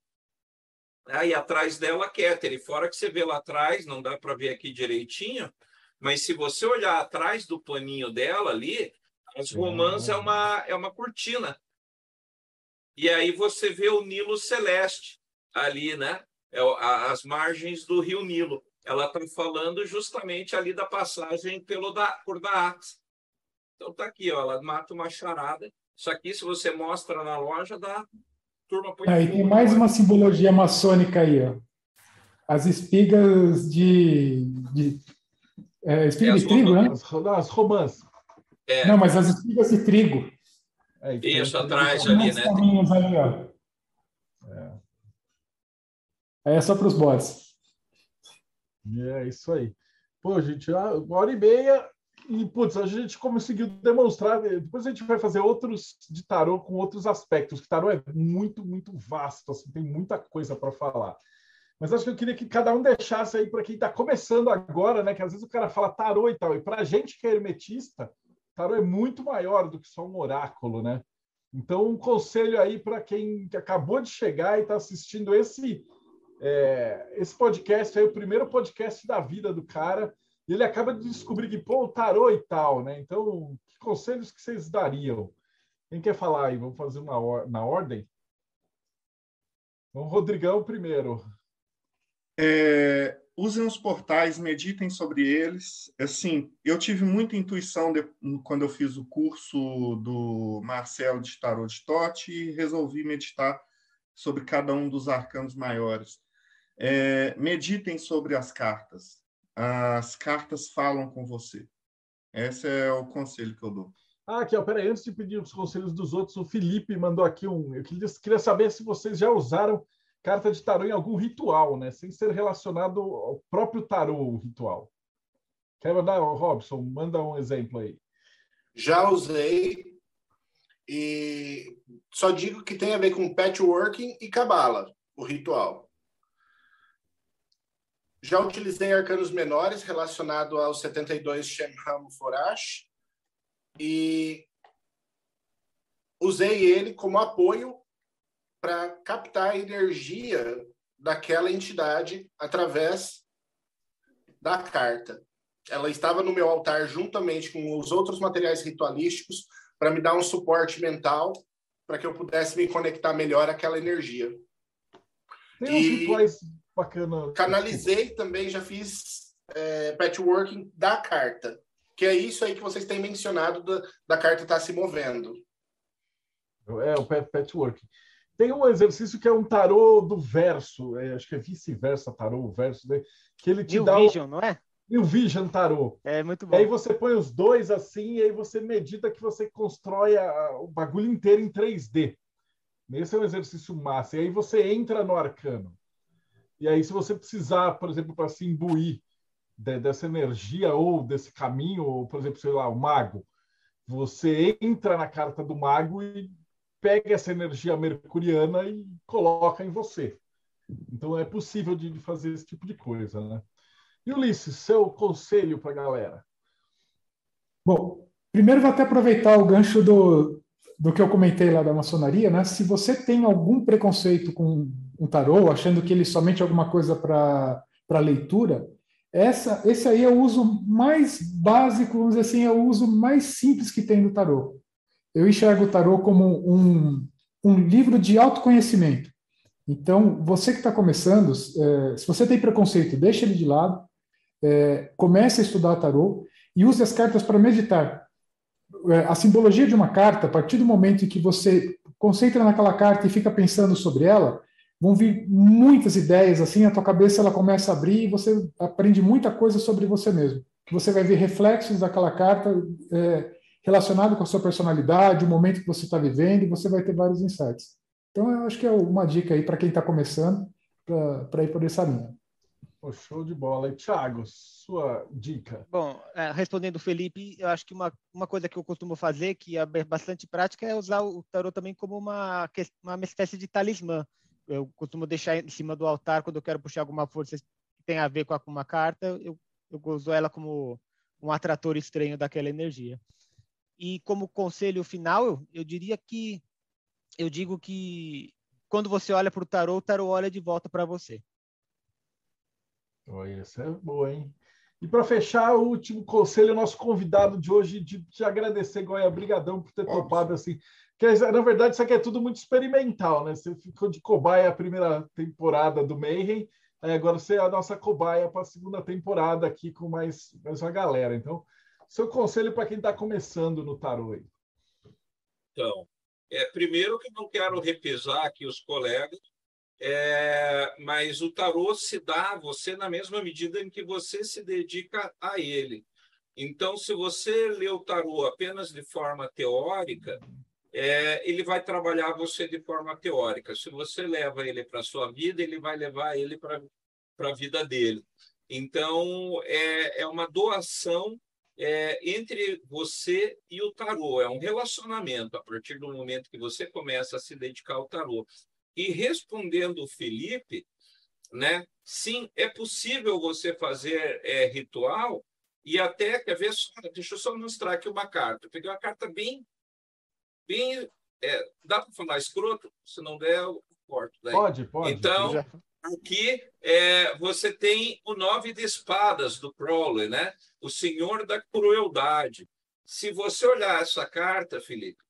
Aí atrás dela, Keter. E fora que você vê lá atrás, não dá para ver aqui direitinho, mas se você olhar atrás do paninho dela ali, as romãs é uma, é uma cortina. E aí você vê o Nilo Celeste ali, né? É, as margens do rio Nilo. Ela está falando justamente ali da passagem pelo da, por Daax. Então tá aqui, ó, ela mata uma charada. Isso aqui, se você mostra na loja, dá turma põe. Aí tem mais uma simbologia maçônica aí, ó. As espigas de. de é, espiga é, de trigo, né? As romãs. É. Não, mas as espigas de trigo. É, Isso, atrás ali, né? Ali. É. é só para os bots. É isso aí. Pô, gente, uma hora e meia e, putz, a gente conseguiu demonstrar. Depois a gente vai fazer outros de tarô com outros aspectos, que tarô é muito, muito vasto, assim, tem muita coisa para falar. Mas acho que eu queria que cada um deixasse aí para quem está começando agora, né? Que às vezes o cara fala tarô e tal. E para a gente que é hermetista, tarô é muito maior do que só um oráculo, né? Então, um conselho aí para quem acabou de chegar e está assistindo esse é, esse podcast aí, o primeiro podcast da vida do cara, e ele acaba de descobrir que, pô, o tarô e tal, né? Então, que conselhos que vocês dariam? Quem quer falar aí? Vamos fazer uma or na ordem? Vamos, Rodrigão primeiro. É, usem os portais, meditem sobre eles. Assim, eu tive muita intuição de, quando eu fiz o curso do Marcelo de Tarot de Tote e resolvi meditar sobre cada um dos arcanos maiores. É, meditem sobre as cartas. As cartas falam com você. Esse é o conselho que eu dou. Ah, aqui, ó, peraí, antes de pedir os conselhos dos outros, o Felipe mandou aqui um. Eu queria, queria saber se vocês já usaram carta de tarô em algum ritual, né? Sem ser relacionado ao próprio tarô, o ritual. Quer mandar, Robson? Manda um exemplo aí. Já usei e só digo que tem a ver com patchworking e cabala, o ritual. Já utilizei arcanos menores relacionado aos 72 Shemham Forash e usei ele como apoio para captar a energia daquela entidade através da carta. Ela estava no meu altar juntamente com os outros materiais ritualísticos para me dar um suporte mental para que eu pudesse me conectar melhor àquela energia. Tem uns rituais bacanas. Canalizei também, já fiz é, patchworking da carta, que é isso aí que vocês têm mencionado da, da carta estar tá se movendo. É, o patchworking. Tem um exercício que é um tarô do verso, é, acho que é vice-versa tarô, verso, né? que ele te New dá Vision, o... não é? New Vision tarô. É muito bom. E aí você põe os dois assim, e aí você medita que você constrói a, o bagulho inteiro em 3D. Esse é um exercício massa. E aí você entra no arcano. E aí, se você precisar, por exemplo, para se imbuir de, dessa energia ou desse caminho, ou, por exemplo, sei lá, o mago, você entra na carta do mago e pega essa energia mercuriana e coloca em você. Então é possível de fazer esse tipo de coisa, né? E Ulisses, seu conselho para a galera? Bom, primeiro vou até aproveitar o gancho do, do que eu comentei lá da maçonaria, né? Se você tem algum preconceito com um tarô, achando que ele é somente alguma coisa para leitura, essa, esse aí é o uso mais básico, vamos dizer assim, é o uso mais simples que tem do tarô eu enxergo o tarô como um, um livro de autoconhecimento. Então, você que está começando, é, se você tem preconceito, deixa ele de lado, é, comece a estudar tarô e use as cartas para meditar. É, a simbologia de uma carta, a partir do momento em que você concentra naquela carta e fica pensando sobre ela, vão vir muitas ideias, assim, a tua cabeça ela começa a abrir e você aprende muita coisa sobre você mesmo. Você vai ver reflexos daquela carta é, relacionado com a sua personalidade, o momento que você está vivendo, e você vai ter vários insights. Então, eu acho que é uma dica aí para quem está começando, para ir por essa linha. Oh, show de bola. E, Thiago, sua dica? Bom, é, respondendo o Felipe, eu acho que uma, uma coisa que eu costumo fazer, que é bastante prática, é usar o tarot também como uma, uma espécie de talismã. Eu costumo deixar em cima do altar quando eu quero puxar alguma força que tem a ver com uma carta, eu, eu uso ela como um atrator estranho daquela energia. E como conselho final, eu diria que eu digo que quando você olha para o tarô, o tarô olha de volta para você. Olha, isso é boa, hein? E para fechar, o último conselho, nosso convidado de hoje, de te agradecer, Goiás, brigadão por ter Óbvio. topado assim. Que, na verdade, isso aqui é tudo muito experimental, né? Você ficou de cobaia a primeira temporada do Mayhem, agora você é a nossa cobaia para a segunda temporada aqui com mais, mais uma galera. Então, seu conselho para quem está começando no tarô aí? Então, é, primeiro que não quero repesar aqui os colegas, é, mas o tarô se dá a você na mesma medida em que você se dedica a ele. Então, se você lê o tarô apenas de forma teórica, é, ele vai trabalhar você de forma teórica. Se você leva ele para a sua vida, ele vai levar ele para a vida dele. Então, é, é uma doação é, entre você e o tarô. É um relacionamento a partir do momento que você começa a se dedicar ao tarô. E respondendo o Felipe, né? Sim, é possível você fazer é, ritual e até quer ver só, deixa eu só mostrar aqui uma carta. Eu peguei uma carta bem, bem, é, dá para falar escroto? Se não der, eu corto. Daí. Pode, pode. Então, Aqui é, você tem o nove de espadas do Crowley, né? O Senhor da Crueldade. Se você olhar essa carta, Felipe,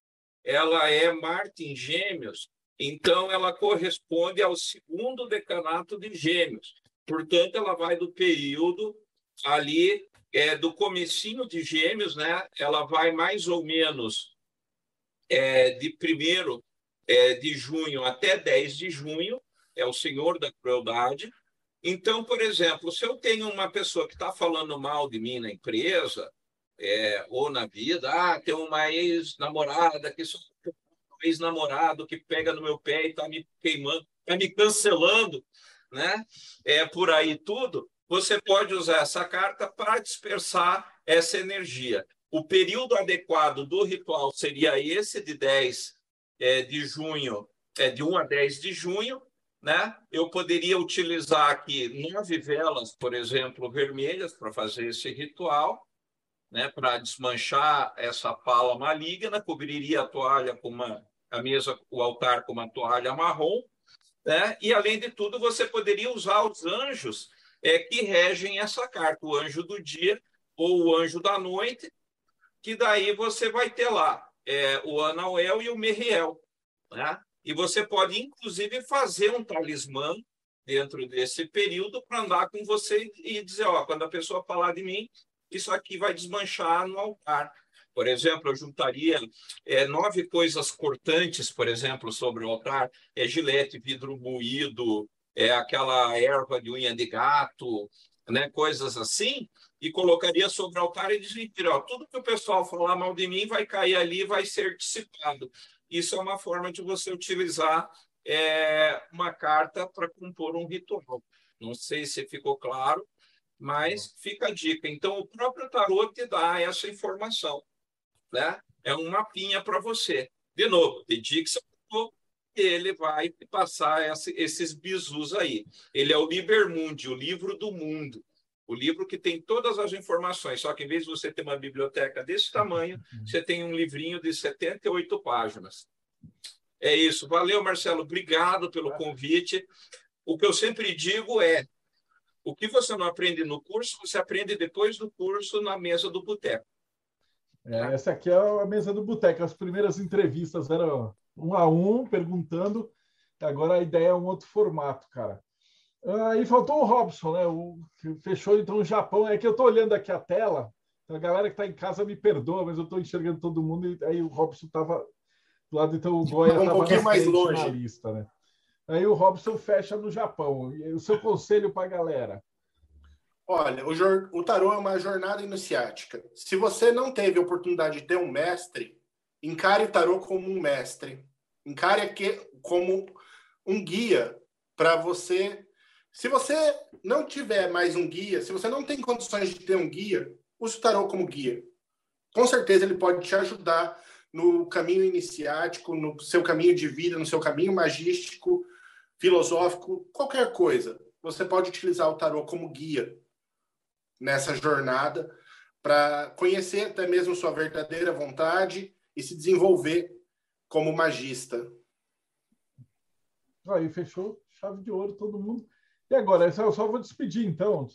ela é Marte em Gêmeos, então ela corresponde ao segundo decanato de Gêmeos. Portanto, ela vai do período ali é, do comecinho de Gêmeos, né? Ela vai mais ou menos é, de primeiro é, de junho até 10 de junho, é o Senhor da Crueldade. Então, por exemplo, se eu tenho uma pessoa que está falando mal de mim na empresa, é, ou na vida, ah, tem uma ex-namorada que só um ex-namorado que pega no meu pé e está me queimando, está me cancelando, né? É por aí tudo. Você pode usar essa carta para dispersar essa energia. O período adequado do ritual seria esse de 10 é, de junho, é, de 1 a 10 de junho, né? Eu poderia utilizar aqui nove velas, por exemplo, vermelhas para fazer esse ritual, né? Para desmanchar essa pala maligna, cobriria a toalha com uma a mesa, o altar com uma toalha marrom, né? E além de tudo, você poderia usar os anjos é, que regem essa carta, o anjo do dia ou o anjo da noite, que daí você vai ter lá é, o Anauel e o Meriel, né? E você pode, inclusive, fazer um talismã dentro desse período para andar com você e dizer, ó, quando a pessoa falar de mim, isso aqui vai desmanchar no altar. Por exemplo, eu juntaria é, nove coisas cortantes, por exemplo, sobre o altar, é gilete, vidro moído, é aquela erva de unha de gato, né, coisas assim, e colocaria sobre o altar e ó, tudo que o pessoal falar mal de mim vai cair ali, vai ser dissipado. Isso é uma forma de você utilizar é, uma carta para compor um ritual. Não sei se ficou claro, mas fica a dica. Então, o próprio tarô te dá essa informação. Né? É um mapinha para você. De novo, dedique-se ao ele vai passar esses bizus aí. Ele é o Libermundi, o livro do mundo. O livro que tem todas as informações, só que em vez de você ter uma biblioteca desse tamanho, uhum. você tem um livrinho de 78 páginas. É isso. Valeu, Marcelo. Obrigado pelo convite. O que eu sempre digo é: o que você não aprende no curso, você aprende depois do curso na mesa do boteco. É, essa aqui é a mesa do boteco. As primeiras entrevistas eram um a um, perguntando. Agora a ideia é um outro formato, cara. Aí ah, faltou o Robson, né? O, fechou então o Japão. É que eu estou olhando aqui a tela. A galera que está em casa me perdoa, mas eu estou enxergando todo mundo. E aí o Robson estava do lado, então o Goya estava um pouquinho mais longe na lista, né? Aí o Robson fecha no Japão. E o seu conselho para a galera? Olha, o, o tarô é uma jornada iniciática. Se você não teve a oportunidade de ter um mestre, encare o tarô como um mestre. Encare aqui como um guia para você se você não tiver mais um guia, se você não tem condições de ter um guia, use o tarô como guia. Com certeza ele pode te ajudar no caminho iniciático, no seu caminho de vida, no seu caminho magístico, filosófico, qualquer coisa. Você pode utilizar o tarô como guia nessa jornada para conhecer até mesmo sua verdadeira vontade e se desenvolver como magista. Aí fechou, chave de ouro, todo mundo. E agora, eu só vou despedir, então.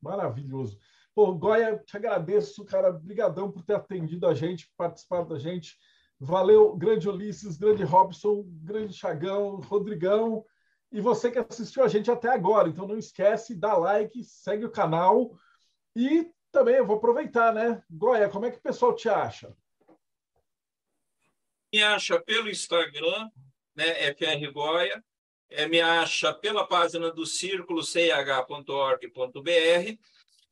Maravilhoso. Pô, Goya, te agradeço, cara. Obrigadão por ter atendido a gente, participado da gente. Valeu, grande Ulisses, grande Robson, grande Chagão, Rodrigão. E você que assistiu a gente até agora. Então não esquece, dá like, segue o canal. E também eu vou aproveitar, né? Goya, como é que o pessoal te acha? Me acha pelo Instagram, né? FR Goya é, me acha pela página do círculo ch.org.br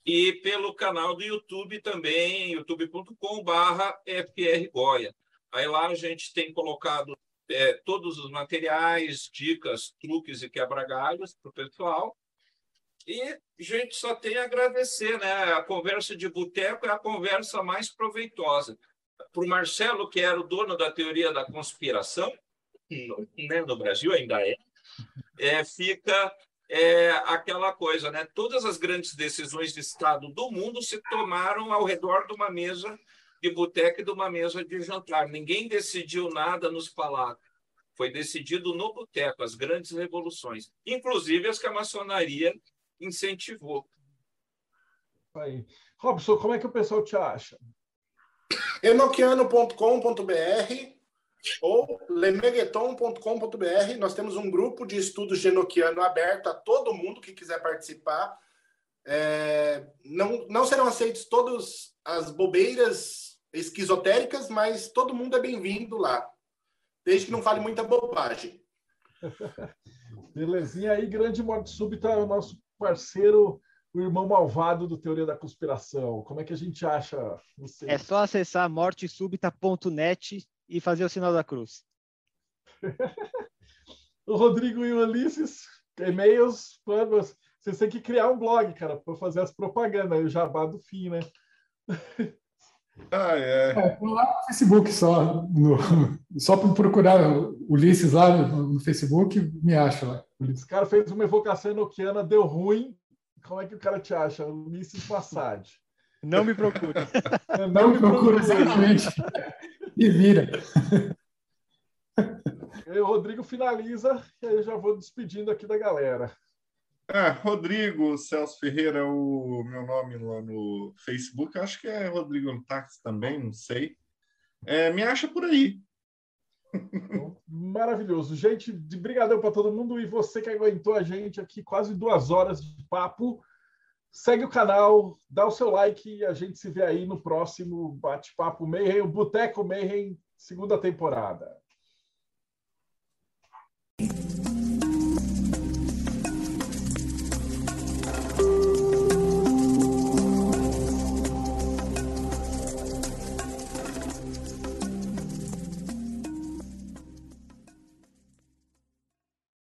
e pelo canal do YouTube também, youtube.com.br frgoia. Aí lá a gente tem colocado é, todos os materiais, dicas, truques e quebra-galhos para o pessoal. E a gente só tem a agradecer, né? A conversa de boteco é a conversa mais proveitosa. Para o Marcelo, que era o dono da teoria da conspiração, né, no Brasil ainda é, é, fica é, aquela coisa, né? Todas as grandes decisões de Estado do mundo se tomaram ao redor de uma mesa de boteca e de uma mesa de jantar. Ninguém decidiu nada nos palácios. Foi decidido no boteco, as grandes revoluções, inclusive as que a maçonaria incentivou. Aí. Robson, como é que o pessoal te acha? enoquiano.com.br ou lemegueton.com.br. Nós temos um grupo de estudos de enoquiano aberto a todo mundo que quiser participar. É, não, não serão aceitos todas as bobeiras esquizotéricas, mas todo mundo é bem-vindo lá, desde que não fale muita bobagem. Belezinha aí, grande morte súbita, o nosso parceiro, o irmão malvado do Teoria da Conspiração. Como é que a gente acha você? É só acessar mortesúbita.net e fazer o sinal da cruz. o Rodrigo e o Ulisses, e-mails, planos. Vocês têm que criar um blog, cara, para fazer as propagandas, o jabá do fim, né? Ah, é. é lá no Facebook só. No, só para procurar o Ulisses lá no, no, Facebook, me acha lá. Esse cara fez uma evocação enoquiana, deu ruim. Como é que o cara te acha? Ulisses Massad. Não me procure. Não, Não me procure, exatamente. E vira. E o Rodrigo finaliza, e aí eu já vou despedindo aqui da galera. Ah, Rodrigo Celso Ferreira, o meu nome lá no Facebook, acho que é Rodrigo Táxi também, não sei. É, me acha por aí. Maravilhoso. Gente, de brigadão para todo mundo. E você que aguentou a gente aqui quase duas horas de papo, segue o canal, dá o seu like e a gente se vê aí no próximo Bate-Papo Mayhem, o Boteco Mayhem, segunda temporada.